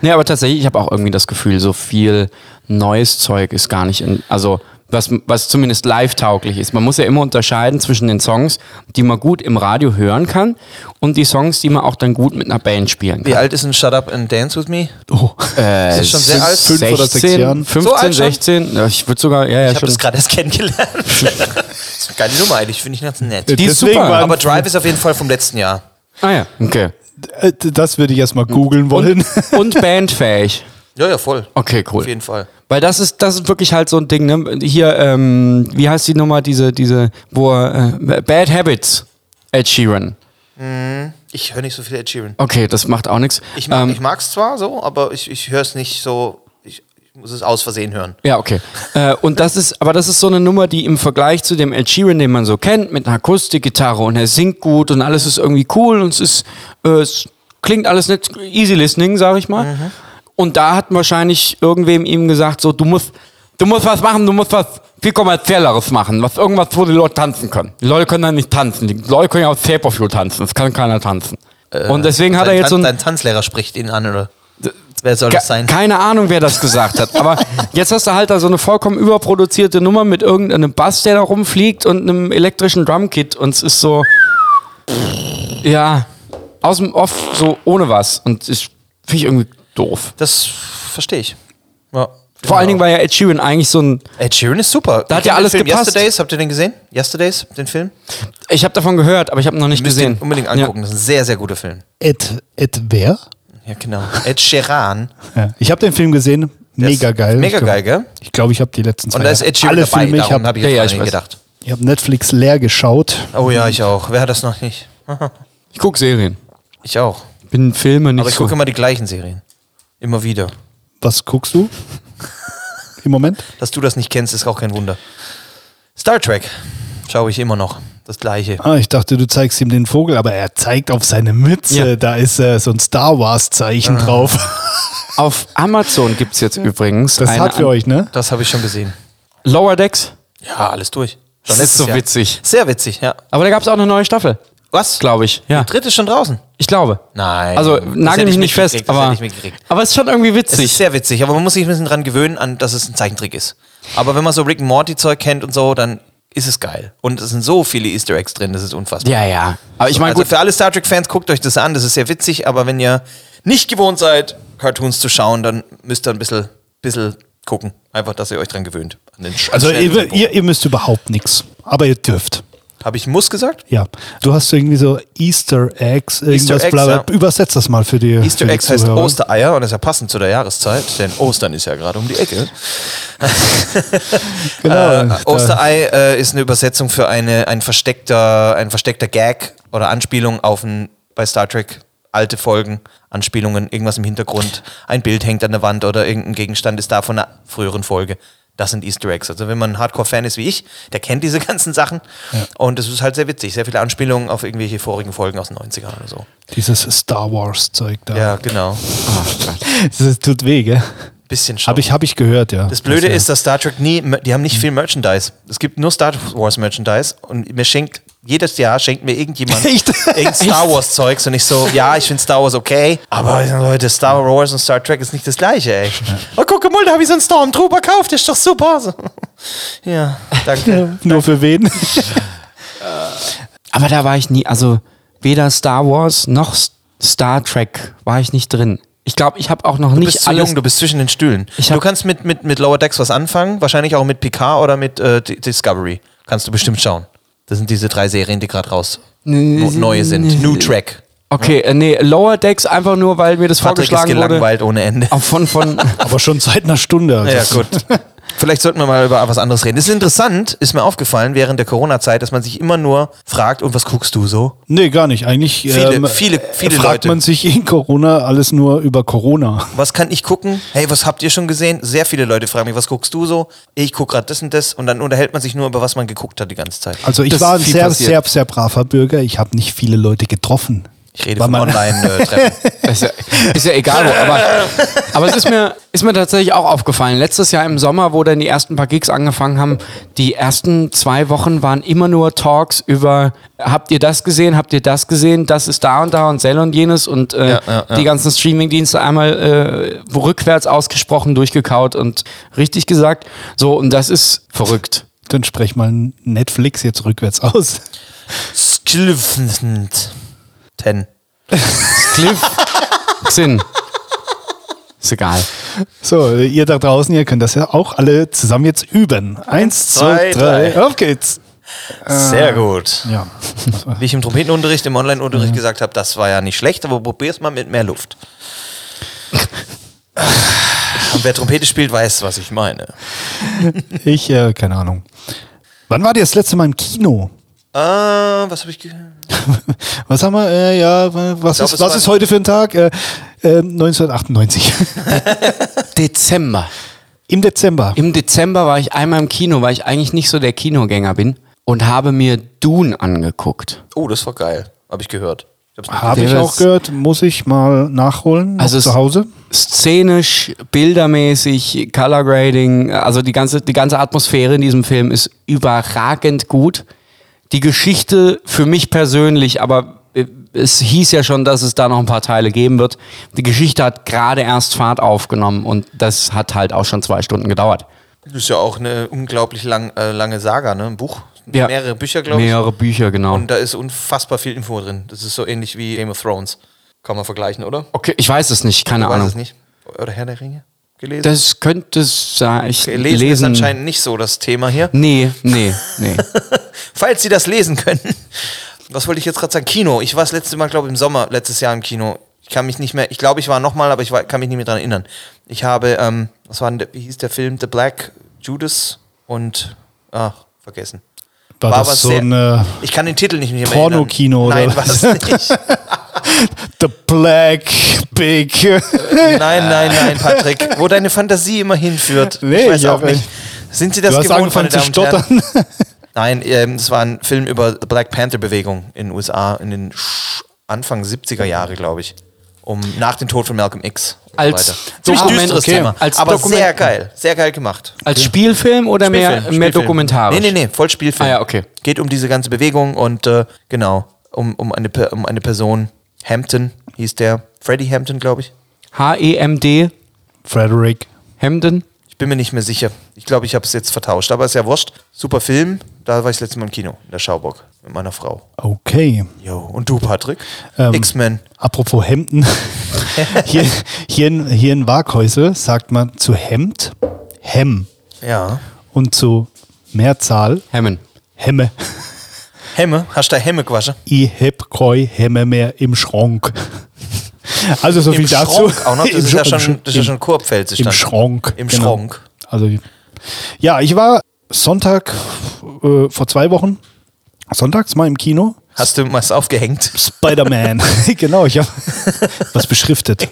Nee, aber tatsächlich, ich habe auch irgendwie das Gefühl, so viel neues Zeug ist gar nicht in, also was, was zumindest live tauglich ist. Man muss ja immer unterscheiden zwischen den Songs, die man gut im Radio hören kann und die Songs, die man auch dann gut mit einer Band spielen Wie kann. alt ist ein Shut Up and Dance with Me? Oh. Äh, ist schon sehr alt. Fünf oder sechs 16, Jahren. 15, So alt schon? 16, ja, ich würde sogar, ja, ja, Ich habe das gerade erst kennengelernt. [LAUGHS] das ist eine geile Nummer eigentlich, finde ich ganz nett. Die ist Deswegen super. waren- Aber Drive ist auf jeden Fall vom letzten Jahr. Ah ja, okay. Äh, Das würde ich erstmal googeln wollen. Und [LAUGHS] bandfähig. Ja, ja, voll. Okay, cool. Auf jeden Fall. Weil das ist, das ist wirklich halt so ein Ding, ne? Hier, ähm, wie heißt die Nummer, diese, diese, wo er, äh, Bad Habits, Ed Sheeran. Ich höre nicht so viel Ed Sheeran. Okay, das macht auch nichts. Ich, mag, ähm, ich mag's zwar so, aber ich, ich höre es nicht so. Muss es aus Versehen hören. Ja, okay. Äh, und das ist, aber das ist so eine Nummer, die im Vergleich zu dem Ed Sheeran, den man so kennt, mit einer Akustikgitarre und er singt gut und alles ist irgendwie cool und es ist, äh, es klingt alles nicht easy listening, sag ich mal. Und da hat wahrscheinlich irgendwem ihm gesagt, so, du musst, du musst was machen, du musst was viel kommerzielleres machen, was irgendwas, wo die Leute tanzen können. Die Leute können dann nicht tanzen, die Leute können ja aus Vaporflow tanzen, das kann keiner tanzen. und deswegen hat er jetzt so Tan- ein, Dein Tanzlehrer spricht ihn an, oder? Wer soll das sein? Keine Ahnung, wer das gesagt hat. Aber [LAUGHS] jetzt hast du halt da so eine vollkommen überproduzierte Nummer mit irgendeinem Bass, der da rumfliegt und einem elektrischen Drumkit. Und es ist so, ja, aus dem Off so ohne was. Und das finde ich irgendwie doof. Das verstehe ich. Ja. Vor allen Dingen war ja Ed Sheeran eigentlich so ein. Ed Sheeran ist super. Da hat ja ihr alles den Film gepasst. Yesterdays, habt ihr den gesehen? Yesterdays, den Film? Ich habe davon gehört, aber ich habe ihn noch nicht Müsst gesehen. ihn unbedingt angucken. Das ist ein sehr, sehr guter Film. Ed, Ed wer? Ja, genau. Ed Sheeran. Ja. Ich habe den Film gesehen. Mega geil. Mega ich geil, gell? Ich glaube, ich habe die letzten zwei Und da ist Ed Sheeran alle dabei. Filme. Ich Darum habe habe ich Ja, jetzt ja, ich gedacht. ich hab Netflix leer geschaut. Oh ja, ich auch. Wer hat das noch nicht? [LAUGHS] Ich gucke Serien. Ich auch. Bin Filme nicht Aber ich so. gucke immer die gleichen Serien. Immer wieder. Was guckst du? [LAUGHS] Im Moment? Dass du das nicht kennst, ist auch kein Wunder. Star Trek schaue ich immer noch. Das gleiche. Ah, ich dachte, du zeigst ihm den Vogel, aber er zeigt auf seine Mütze. Ja. Da ist äh, so ein Star Wars-Zeichen Ah. drauf. [LAUGHS] Auf Amazon gibt es jetzt übrigens Das eine hat für euch, ne? Das habe ich schon gesehen. Lower Decks. Ja, alles durch. Schon Das ist so Jahr. witzig. Sehr witzig, ja. Aber da gab es auch eine neue Staffel, Was? glaube ich. Ja, Die dritte ist schon draußen. ich glaube. Nein. Also nagel mich ich nicht fest, aber, aber es ist schon irgendwie Es witzig. ist sehr witzig, aber man muss sich ein bisschen dran gewöhnen, an, dass es ein Zeichentrick ist. Aber wenn man so Rick and Morty Zeug kennt und so, dann ist es geil. Und es sind so viele Easter Eggs drin, das ist unfassbar. ja, ja. Aber ich meine, also gut, für alle Star Trek Fans guckt euch das an, das ist sehr witzig, aber wenn ihr nicht gewohnt seid, Cartoons zu schauen, dann müsst ihr ein bisschen, bisschen gucken. Einfach, dass ihr euch dran gewöhnt. Also ihr, ihr, ihr müsst überhaupt nichts. Aber ihr dürft. Habe ich muss gesagt? Ja. Du hast irgendwie so Easter Eggs, irgendwas, Eggs, bla, bla. ja. Übersetzt das mal für die. Easter für die Eggs heißt Zuhörer. Ostereier und das ist ja passend zu der Jahreszeit, denn Ostern ist ja gerade um die Ecke. [LAUGHS] Genau. Äh, Osterei äh, ist eine Übersetzung für eine, ein, versteckter, ein versteckter Gag oder Anspielung auf ein, bei Star Trek alte Folgen, Anspielungen, irgendwas im Hintergrund, ein Bild hängt an der Wand oder irgendein Gegenstand ist da von einer früheren Folge. Das sind Easter Eggs. Also wenn man ein Hardcore-Fan ist wie ich, der kennt diese [LAUGHS] ganzen Sachen. Und es ist halt sehr witzig. Sehr viele Anspielungen auf irgendwelche vorigen Folgen aus den 90ern oder so. Dieses Star Wars-Zeug da. Ja, genau. [LAUGHS] Das tut weh, gell? Bisschen schon. Habe ich, hab ich gehört, ja. Das Blöde ja- ist, dass Star Trek nie, die haben nicht viel Merchandise. Es gibt nur Star Wars Merchandise und mir schenkt, jedes Jahr schenkt mir irgendjemand [LAUGHS] Echt? irgendein Star Wars Zeugs und ich so, ja, ich finde Star Wars okay, aber Leute, Star Wars und Star Trek ist nicht das gleiche, ey. Oh, guck mal, da habe ich so einen Stormtrooper gekauft, der ist doch super. So. [LAUGHS] Ja, danke. Nur für wen? [LAUGHS] aber da war ich nie, also weder Star Wars noch Star Trek war ich nicht drin. Ich glaube, ich habe auch noch Du nicht bist zu alles. jung, du bist zwischen den Stühlen. Ich du kannst mit, mit, mit Lower Decks was anfangen, wahrscheinlich auch mit Picard oder mit äh, Discovery. Kannst du bestimmt schauen. Das sind diese drei Serien, die gerade raus neue sind. New Track. okay, äh, nee, Lower Decks einfach nur, weil mir das Patrick ist vorgeschlagen wurde. gelangweilt ohne Ende. Auch von, von [LAUGHS] Aber schon seit einer Stunde. Also Ja, gut. Vielleicht sollten wir mal über was anderes reden. Das ist interessant, ist mir aufgefallen während der Corona-Zeit, dass man sich immer nur fragt, und was guckst du so? Nee, gar nicht. Eigentlich Viele- ähm, viele- viele fragt Leute. man sich in Corona alles nur über Corona. Was kann ich gucken? Hey, was habt ihr schon gesehen? Sehr viele Leute fragen mich, was guckst du so? Ich gucke gerade das und das und dann unterhält man sich nur über was man geguckt hat die ganze Zeit. Also ich Das war ein sehr, passiert. sehr, sehr braver Bürger. Ich habe nicht viele Leute getroffen. Ich rede Weil von man- Online-Treffen. [LAUGHS] ist, ja, ist ja egal, wo, aber, aber es ist mir, ist mir tatsächlich auch aufgefallen. Letztes Jahr im Sommer, wo dann die ersten paar Gigs angefangen haben, die ersten zwei Wochen waren immer nur Talks über, habt ihr das gesehen, habt ihr das gesehen, das ist da und da und Zell und jenes und äh, Ja, ja, ja. die ganzen Streaming-Dienste einmal äh, rückwärts ausgesprochen, durchgekaut und richtig gesagt. So, und das ist verrückt. Dann sprech mal Netflix jetzt rückwärts aus. Skilfend. Ten. Cliff, Xin. Ist egal. So, ihr da draußen, ihr könnt das ja auch alle zusammen jetzt üben. Eins, zwei, zwei, drei. drei. Auf geht's. Sehr gut. Ja. Wie ich im Trompetenunterricht, im Online-Unterricht gesagt habe, das war ja nicht schlecht, aber probier's mal mit mehr Luft. Und wer Trompete spielt, weiß, was ich meine. Ich, äh, keine Ahnung. Wann war ihr das letzte Mal im Kino? Ah, was habe ich gehört? [LAUGHS] Was haben wir? Äh, ja, was, glaub, ist, was ist heute für ein Tag? Äh, äh, 1998. [LAUGHS] Dezember. Im Dezember. Im Dezember war ich einmal im Kino, weil ich eigentlich nicht so der Kinogänger bin und habe mir Dune angeguckt. Oh, das war geil. Habe ich gehört. Habe ich auch gehört, muss ich mal nachholen Also zu Hause. Szenisch, bildermäßig, Color Grading, also die ganze, die ganze Atmosphäre in diesem Film ist überragend gut. Die Geschichte für mich persönlich, aber äh, es hieß ja schon, dass es da noch ein paar Teile geben wird. Die Geschichte hat gerade erst Fahrt aufgenommen und das hat halt auch schon zwei Stunden gedauert. Das ist ja auch eine unglaublich lang, äh, lange Saga, ne? Ein Buch. Ja. Mehrere Bücher, glaube ich. Mehrere Bücher, genau. Und da ist unfassbar viel Info drin. Das ist so ähnlich wie Game of Thrones. Kann man vergleichen, oder? okay, ich weiß es nicht, keine du Ahnung. es nicht. Oder Herr der Ringe? Gelesen? Das könnte sein. Ich Okay, lesen, ist anscheinend nicht so das Thema hier. Nee, nee, nee. [LAUGHS] Falls Sie das lesen können. Was wollte ich jetzt gerade sagen? Kino. Ich war das letzte Mal, glaube ich, im Sommer, letztes Jahr im Kino. Ich kann mich nicht mehr, ich glaube, ich war nochmal, aber ich war, kann mich nicht mehr daran erinnern. Ich habe, ähm, was war denn, wie hieß der Film? The Black Judas und, ach, vergessen. War, War das so sehr- ein äh, Ich kann den Titel nicht mehr Pornokino oder erinnern. Nein, was? war es nicht. [LAUGHS] The Black Big? Nein, nein, nein, Patrick. Wo deine Fantasie immer hinführt. Nee, ich weiß ich auch nicht. Sind Sie das du hast gewohnt, meine angefangen zu stottern. [LAUGHS] Nein, ähm, es war ein Film über die Black Panther-Bewegung in den USA in den Anfang 70er Jahre, glaube ich. Um, nach dem Tod von Malcolm X. Und Als so weiter. Ziemlich Dokument- düsteres okay. Thema. Als aber Dokument- sehr geil. Sehr geil gemacht. Als Spielfilm oder mehr, Spielfilm, mehr Spielfilm. dokumentarisch? Nee, nee, nee, voll Spielfilm. Ah ja, okay. Geht um diese ganze Bewegung und äh, genau, um, um, eine, um eine Person. Hampton hieß der. Freddie Hampton, glaube ich. H-E-M-D, Frederick. Hemden. Ich bin mir nicht mehr sicher. Ich glaube, ich habe es jetzt vertauscht. Aber ist ja wurscht. Super Film. Da war ich das letzte Mal im Kino, in der Schauburg. Mit meiner Frau. Okay. Jo. Und du, Patrick? Ähm, X-Men. Apropos Hemden. [LAUGHS] hier, hier, in, hier in Waghäusel sagt man zu Hemd Hem Ja. und zu Mehrzahl Hemmen. Hemme. Hemme. Hast du Hemme gewaschen? Ich heb koi Hemme mehr im Schrank. Also so Im viel dazu. Auch noch? Das [LAUGHS] Im ist ja schon, das ist ja im- schon Kurpfälzisch. Im. Schrank. Im genau. Schrank. Also, ja, ich war Sonntag äh, vor zwei Wochen, sonntags mal im Kino. Hast du was aufgehängt? Spider-Man. [LAUGHS] [LAUGHS] genau, ich habe was beschriftet.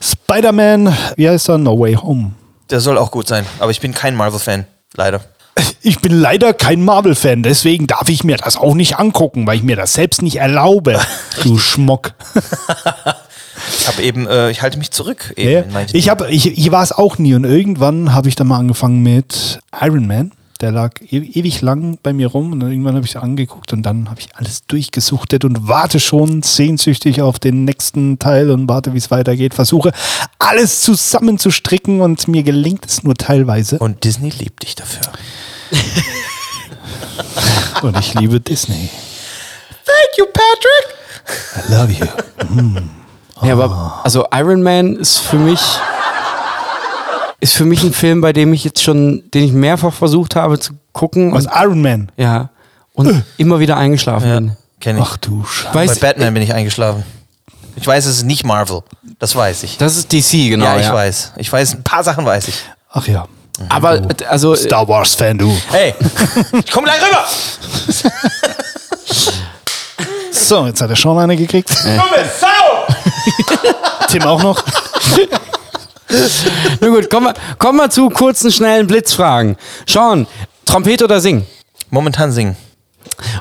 Spider-Man, wie heißt er? No Way Home. Der soll auch gut sein. Aber ich bin kein Marvel-Fan. Leider. Ich bin leider kein Marvel-Fan, deswegen darf ich mir das auch nicht angucken, weil ich mir das selbst nicht erlaube. Du Schmock. Ich habe eben, äh, ich halte mich zurück. Eben manchen ich habe, ich, ich war es auch nie und irgendwann habe ich dann mal angefangen mit Iron Man. Der lag e ewig lang bei mir rum und dann irgendwann habe ich es angeguckt und dann habe ich alles durchgesuchtet und warte schon sehnsüchtig auf den nächsten Teil und warte, wie es weitergeht. Versuche alles zusammenzustricken und mir gelingt es nur teilweise. Und Disney liebt dich dafür. [LAUGHS] Und ich liebe Disney. Thank you, Patrick! I love you. [LAUGHS] Ja, aber also Iron Man ist für mich ist für mich ein Film, bei dem ich jetzt schon, den ich mehrfach versucht habe zu gucken Was und, Iron Man? ja und immer wieder eingeschlafen Ja, bin. kenn ich. Ach du Scheiße. Bei Batman bin ich eingeschlafen. Ich weiß, es ist nicht Marvel. Das weiß ich. das ist DC genau. ja, ich weiß. Ich weiß, ein paar Sachen weiß ich. Ach ja. Aber also Star Wars Fan, du. Hey, ich komm gleich rüber! So, jetzt hat er schon eine gekriegt. Dumme Sau! [LAUGHS] Tim auch noch. [LAUGHS] na gut, kommen wir, kommen wir zu kurzen, schnellen Blitzfragen. Sean, Trompete oder Singen? Momentan singen.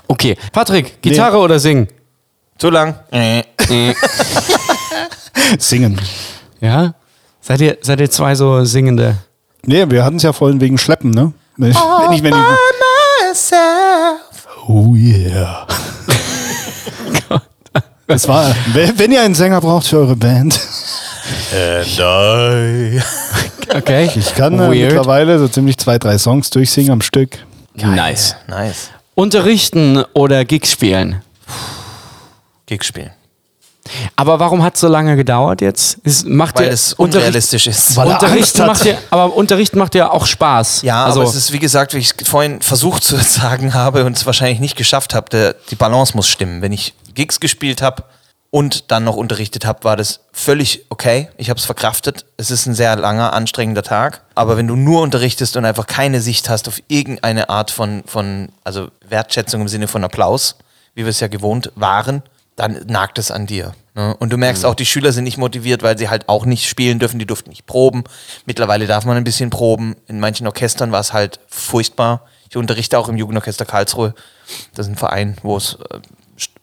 Okay. Patrick, Gitarre oder Singen? Zu lang. Äh. [LAUGHS] Singen. Ja? Seid ihr, seid ihr zwei so Singende? Nee, wir hatten es ja vorhin wegen Schleppen, ne? Wenn, wenn ich, wenn ich, oh yeah. Das war, wenn ihr einen Sänger braucht für eure Band, Okay. ich kann äh, Weird. mittlerweile so ziemlich zwei, drei Songs durchsingen am Stück. Nice. Nice. Unterrichten oder Gigs spielen? Gig spielen. Aber warum hat es so lange gedauert jetzt? Es macht Weil ja es Unterricht, unrealistisch ist. Weil er hat. macht ja, aber Unterrichten macht ja auch Spaß. Ja, also aber es ist wie gesagt, wie ich es vorhin versucht zu [LAUGHS] sagen habe und es wahrscheinlich nicht geschafft habe, der, die Balance muss stimmen. Wenn ich Gigs gespielt habe und dann noch unterrichtet habe, war das völlig okay. Ich habe es verkraftet. Es ist ein sehr langer, anstrengender Tag. Aber wenn du nur unterrichtest und einfach keine Sicht hast auf irgendeine Art von, von also Wertschätzung im Sinne von Applaus, wie wir es ja gewohnt waren, dann nagt es an dir. Ne? Und du merkst auch, die Schüler sind nicht motiviert, weil sie halt auch nicht spielen dürfen, die durften nicht proben. Mittlerweile darf man ein bisschen proben. In manchen Orchestern war es halt furchtbar. Ich unterrichte auch im Jugendorchester Karlsruhe. Das ist ein Verein, wo es äh,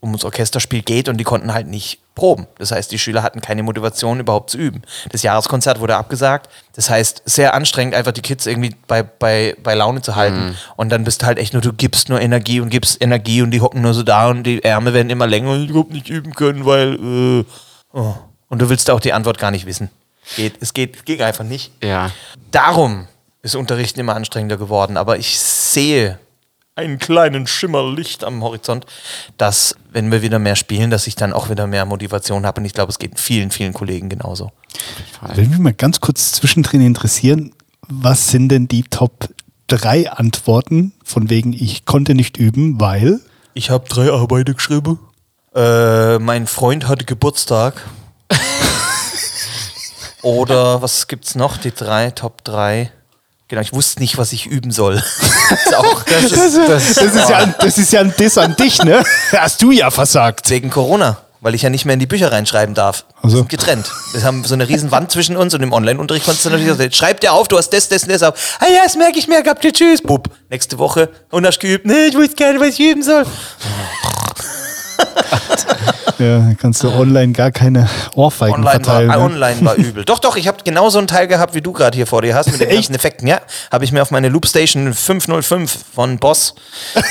um das Orchesterspiel geht und die konnten halt nicht proben. Das heißt, die Schüler hatten keine Motivation, überhaupt zu üben. Das Jahreskonzert wurde abgesagt. Das heißt, sehr anstrengend, einfach die Kids irgendwie bei, bei, bei Laune zu halten. Und dann bist du halt echt nur, du gibst nur Energie und gibst Energie und die hocken nur so da und die Ärmel werden immer länger und ich überhaupt nicht üben können, weil. Äh, oh. Und du willst auch die Antwort gar nicht wissen. Geht, es geht, ging einfach nicht. ja. Darum ist Unterrichten immer anstrengender geworden. Aber ich sehe einen kleinen Schimmer Licht am Horizont, dass, wenn wir wieder mehr spielen, dass ich dann auch wieder mehr Motivation habe. Und ich glaube, es geht vielen, vielen Kollegen genauso. Würde mich mal ganz kurz zwischendrin interessieren, was sind denn die Top 3 Antworten von wegen ich konnte nicht üben, weil Ich habe drei Arbeiten geschrieben. Äh, mein Freund hatte Geburtstag. [LAUGHS] Oder was gibt's noch? Die drei, Top 3. Genau, ich wusste nicht, was ich üben soll. [LAUGHS] das ist auch das, ist, ja, ein- das ist ja ein Diss an dich, ne? [LAUGHS] Hast du ja versagt. wegen Corona. weil ich ja nicht mehr in die Bücher reinschreiben darf. Wir so. sind getrennt. Wir haben so eine riesen Wand zwischen uns und im Online-Unterricht konntest du natürlich sagen, schreib dir auf, du hast das, das und das auf. Ah ja, das merke ich mir, gehabt dir, tschüss, bub. Nächste Woche, und hast geübt, nee, ich weiß gar nicht, was ich üben soll. [LAUGHS] Ja, kannst du online gar keine Ohrfeigen Online verteilen. war, ne? online war übel. Doch, doch, ich habe genau so einen Teil gehabt, wie du gerade hier vor dir hast, mit den [LAUGHS] ganzen Effekten. Ja, habe ich mir auf meine Loopstation 505 von Boss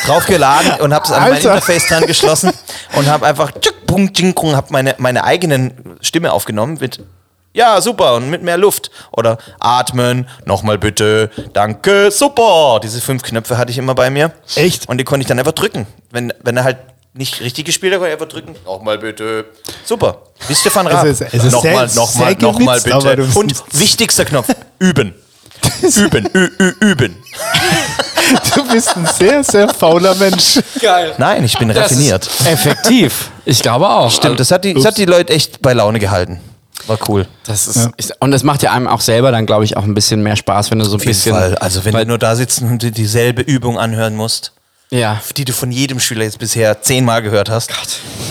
draufgeladen und habe es an mein. Interface dran geschlossen und habe einfach tschuk, tsching, hab meine, meine eigenen Stimme aufgenommen mit ja, super und mit mehr Luft. Oder atmen, nochmal bitte, danke, super. Diese fünf Knöpfe hatte ich immer bei mir. Echt? Und die konnte ich dann einfach drücken. Wenn, wenn er halt nicht richtig gespielt hat, ich einfach drücken. Nochmal bitte. Super. Wie Stefan Raab. Es ist- es ist nochmal, sehr- nochmal, sehr nochmal bitte. Und wichtigster Knopf, üben. [LAUGHS] üben, ü, ü, üben. Du bist ein sehr, sehr fauler Mensch. Geil. Nein, ich bin Das raffiniert. ist effektiv. Ich glaube auch. Stimmt, das hat, die, das hat die Leute echt bei Laune gehalten. War cool. Das ist, ich, und das macht ja einem auch selber dann, glaube ich, auch ein bisschen mehr Spaß, wenn du so ein Auf jeden bisschen. Fall. Also wenn weil, du nur da sitzt und dir dieselbe Übung anhören musst, ja. die du von jedem Schüler jetzt bisher zehnmal gehört hast.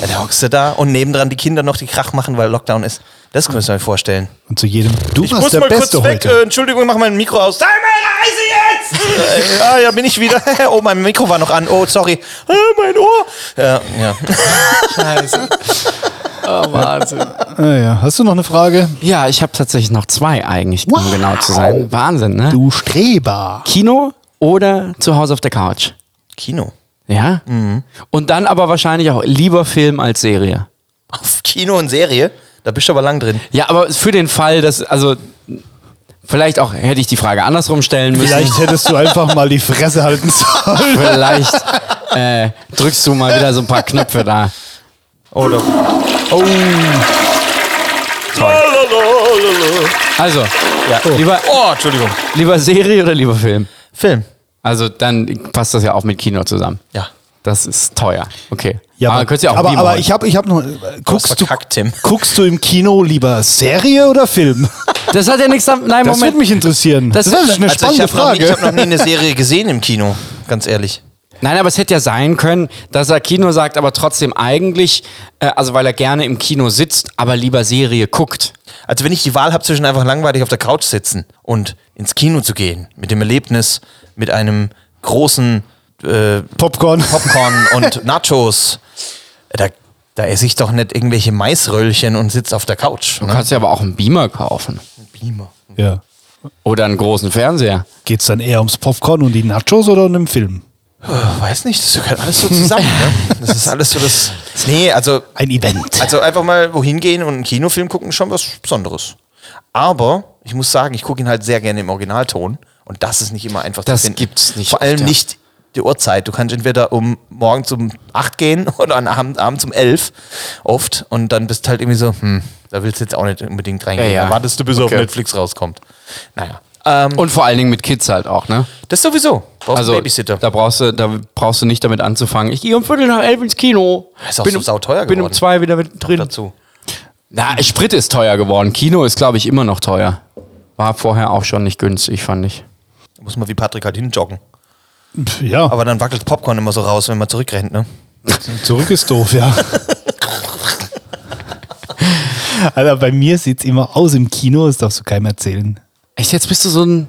Ja, da hockst du da und nebendran die Kinder noch die Krach machen, weil Lockdown ist. Das kannst du dir vorstellen. Und zu jedem, du Ich warst muss der mal kurz Beste weg. heute. Äh, Entschuldigung, ich mach mein Mikro aus. Timer, Reise jetzt! äh, [LAUGHS] ah, ja, bin ich wieder. [LAUGHS] oh, mein Mikro war noch an. Oh, sorry. Äh, mein Ohr. Ja, ja. [LAUGHS] Oh, Wahnsinn. Ah, ja. Hast du noch eine Frage? Ja, ich habe tatsächlich noch zwei eigentlich, um Wow. genau zu sein. Wahnsinn, ne? Du Streber. Kino oder zu Hause auf der Couch? Kino. Ja? Und dann aber wahrscheinlich auch lieber Film als Serie. Auf Kino und Serie? Da bist du aber lang drin. Ja, aber für den Fall, dass, also, vielleicht auch, hätte ich die Frage andersrum stellen müssen. Vielleicht hättest du einfach mal die Fresse halten sollen. Vielleicht äh, drückst du mal wieder so ein paar Knöpfe da. Oder? Oh. Also, Ja. lieber, Oh, Entschuldigung. lieber Serie oder lieber Film? Film. Also dann passt das ja auch mit Kino zusammen. Ja. Das ist teuer. Okay. Ja, aber, du ja auch aber, aber ich habe ich hab noch. äh, Guckst du, verkackt, Tim. [LAUGHS] guckst du im Kino lieber Serie oder Film? Das hat ja nichts damit. Nein, Das Moment. würde mich interessieren. Das- Das, ist eine Also ich spannende habe noch, nie- Frage. ich hab noch nie eine Serie gesehen im Kino, ganz ehrlich. Nein, aber es hätte ja sein können, dass er Kino sagt, aber trotzdem eigentlich, äh, also weil er gerne im Kino sitzt, aber lieber Serie guckt. Also wenn ich die Wahl habe zwischen einfach langweilig auf der Couch sitzen und ins Kino zu gehen, mit dem Erlebnis, mit einem großen äh, Popcorn. Popcorn [LAUGHS] und Nachos, da, da esse ich doch nicht irgendwelche Maisröllchen und sitze auf der Couch. Du Ne? kannst ja aber auch einen Beamer kaufen. Beamer. Ja. Oder einen großen Fernseher. Geht es dann eher ums Popcorn und die Nachos oder um den Film? Oh, weiß nicht, das gehört alles so zusammen. ne? Das ist alles so das. Nee, also, Ein Event. also einfach mal wohin gehen und einen Kinofilm gucken, schon was Besonderes. Aber ich muss sagen, ich gucke ihn halt sehr gerne im Originalton und das ist nicht immer einfach Das zu finden. gibt's nicht Vor oft, allem ja. nicht die Uhrzeit. Du kannst entweder um morgens um 8 gehen [LAUGHS] oder am Abend, abends um 11 oft und dann bist du halt irgendwie so, hm, da willst du jetzt auch nicht unbedingt reingehen. Ja, ja. Da wartest du, bis er auf Okay. Netflix rauskommt. Naja. Ähm, Und vor allen Dingen mit Kids halt auch, ne? das sowieso. Brauchst Also Babysitter. da brauchst du, da brauchst du nicht damit anzufangen. Ich gehe um Viertel nach elf ins Kino. Ist auch bin so um, sauteuer Bin um geworden. zwei wieder mit drin. dazu. Na, Sprit ist teuer geworden. Kino ist, glaube ich, immer noch teuer. War vorher auch schon nicht günstig, fand ich. Da muss man wie Patrick halt hinjoggen. Ja, Aber dann wackelt Popcorn immer so raus, wenn man zurückrennt, ne? zurück ist doof, ja. [LAUGHS] Alter, bei mir sieht es immer aus im Kino, das darfst du keinem erzählen. Echt, jetzt bist du so ein.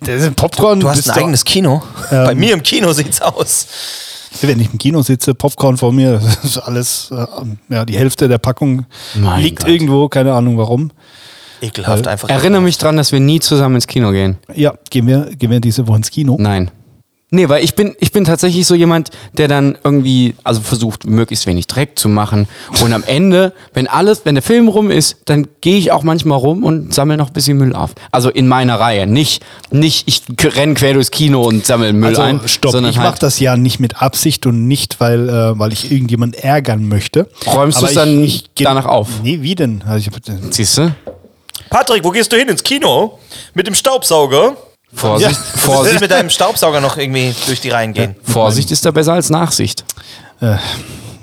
Das ist Popcorn. Du hast bist ein eigenes Kino. Bei mir im Kino sieht's aus. Wenn ich im Kino sitze, Popcorn vor mir, [LAUGHS] das ist alles, äh, ja, die Hälfte der Packung Mein liegt Gott. irgendwo, keine Ahnung warum. Ekelhaft einfach. Erinnere mich dran, dass wir nie zusammen ins Kino gehen. Ja, gehen wir, gehen wir diese Woche ins Kino. Nein. Nee, weil ich bin, ich bin tatsächlich so jemand, der dann irgendwie, also versucht, möglichst wenig Dreck zu machen. Und am Ende, wenn alles, wenn der Film rum ist, dann gehe ich auch manchmal rum und sammle noch ein bisschen Müll auf. Also in meiner Reihe. Nicht, nicht ich renn quer durchs Kino und sammle Müll Also ein. stopp, sondern ich mache halt, das ja nicht mit Absicht und nicht, weil, äh, weil ich irgendjemand ärgern möchte. Räumst Aber du's dann geh- danach auf? Nee, wie denn? Also ich, Siehst du? Patrick, wo gehst du hin? Ins Kino? Mit dem Staubsauger? Vorsicht, Ja. Du willst Vorsicht, mit deinem Staubsauger noch irgendwie durch die Reihen gehen. Vorsicht ist da besser als Nachsicht. äh,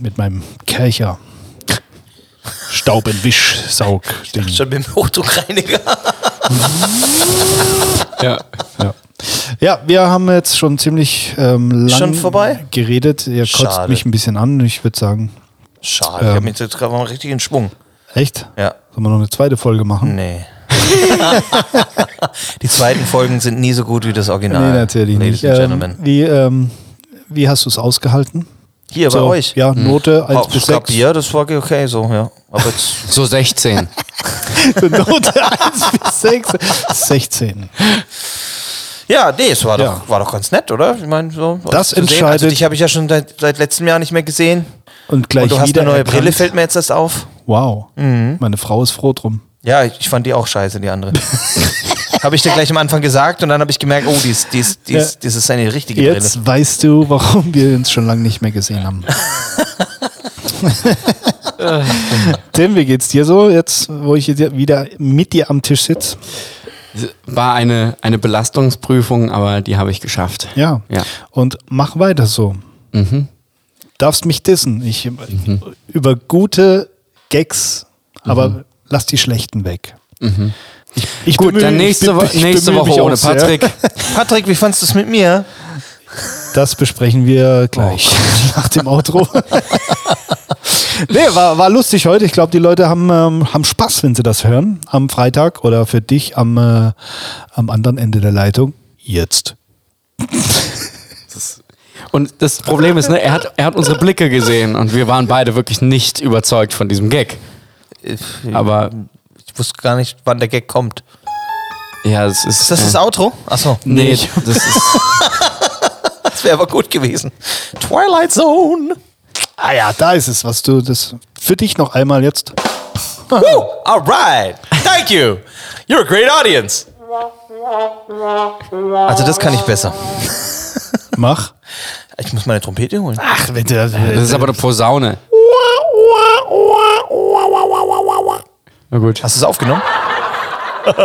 mit meinem Kercher. Staubentwischsaug. Schon mit dem Hochdruckreiniger. [LAUGHS] Ja. Ja. ja, wir haben jetzt schon ziemlich ähm, lang Schon vorbei? geredet. Ihr kotzt Schade. mich ein bisschen an. Ich würde sagen, Schade. ich Ähm. habe mich jetzt gerade mal richtig in Schwung. Echt? Ja. Sollen wir noch eine zweite Folge machen? Nee. [LAUGHS] Die zweiten Folgen sind nie so gut wie das Original. Nee, natürlich Ladies nicht. and Ähm, Gentlemen. wie, ähm, wie hast du es ausgehalten? Hier bei So, euch. Ja, Note 1 Auf bis 6. Bier, das war okay so, ja. Aber jetzt, [LAUGHS] So 16. Note 1 bis 6. 16. ja, nee, es war, Ja. Doch, war doch ganz nett, oder? Ich meine, so. Das. Also entscheidet- dich habe ich ja schon seit, seit letztem Jahr nicht mehr gesehen. Und gleich Und du hast wieder eine neue erkannt. Brille, fällt mir jetzt erst auf. Wow. Meine Frau ist froh drum. Ja, ich, ich fand die auch scheiße, die andere. [LAUGHS] habe ich dir gleich am Anfang gesagt und dann habe ich gemerkt, oh, die ist, die ist, die ist, das ist eine richtige Jetzt Brille. weißt du, warum wir uns schon lange nicht mehr gesehen haben. [LAUGHS] Tim, wie geht's dir so, jetzt, wo ich jetzt wieder mit dir am Tisch sitze? War eine, eine Belastungsprüfung, aber die habe ich geschafft. Ja. Ja. Und mach weiter so. Mhm. Darfst mich dissen. Ich, Über gute Gags, aber lass die schlechten weg. Ich, ich Gut, bemühe- dann ich nächste, Wo ich nächste Woche ohne. Patrick. [LAUGHS] Patrick, wie fandest du es mit mir? Das besprechen wir gleich [LAUGHS] nach dem Outro. nee, war, war lustig heute. Ich glaube, die Leute haben, ähm, haben Spaß, wenn sie das hören. Am Freitag oder für dich am, äh, am anderen Ende der Leitung. Jetzt. Und das Problem ist, ne, er, hat, er hat unsere Blicke gesehen und wir waren beide wirklich nicht überzeugt von diesem Gag. Aber Ich wusste gar nicht, wann der Gag kommt. ja, es ist. Ist das das äh, Outro? Achso, Nee, das ist. das wäre aber gut gewesen. Twilight Zone. Ah ja, da ist es, was du das für dich noch einmal jetzt. Woo! All right. Thank you. You're a great audience. Also das kann ich besser. Mach. Ich muss meine Trompete holen. Ach, wenn du das. Das ist aber eine Posaune. Na gut. Hast du es aufgenommen? [LAUGHS]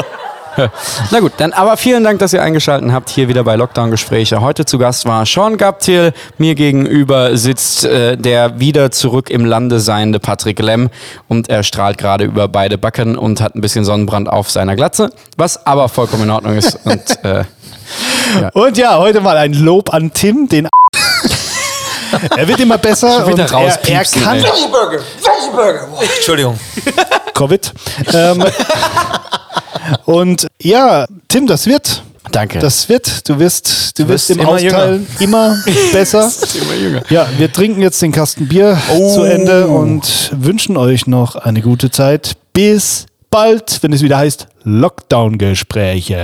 Na gut, dann aber vielen Dank, dass ihr eingeschaltet habt hier wieder bei Lockdown-Gespräche. Heute zu Gast war Sean Gaptil. Mir gegenüber sitzt äh, der wieder zurück im Lande seiende Patrick Lemm und er strahlt gerade über beide Backen und hat ein bisschen Sonnenbrand auf seiner Glatze, was aber vollkommen in Ordnung ist. Und äh, [LAUGHS] Und ja, heute mal ein Lob an Tim, den. [LAUGHS] er wird immer besser. Und er, er kann ey. Burger. Burger. Entschuldigung. Covid. ähm, [LAUGHS] und ja, Tim, das wird. danke. Das wird, du wirst, du, wirst wirst im immer Austeilen immer besser. [LAUGHS] immer jünger. Ja, wir trinken jetzt den Kasten Bier Oh. zu Ende und wünschen euch noch eine gute Zeit. Bis bald, wenn es wieder heißt Lockdown-Gespräche.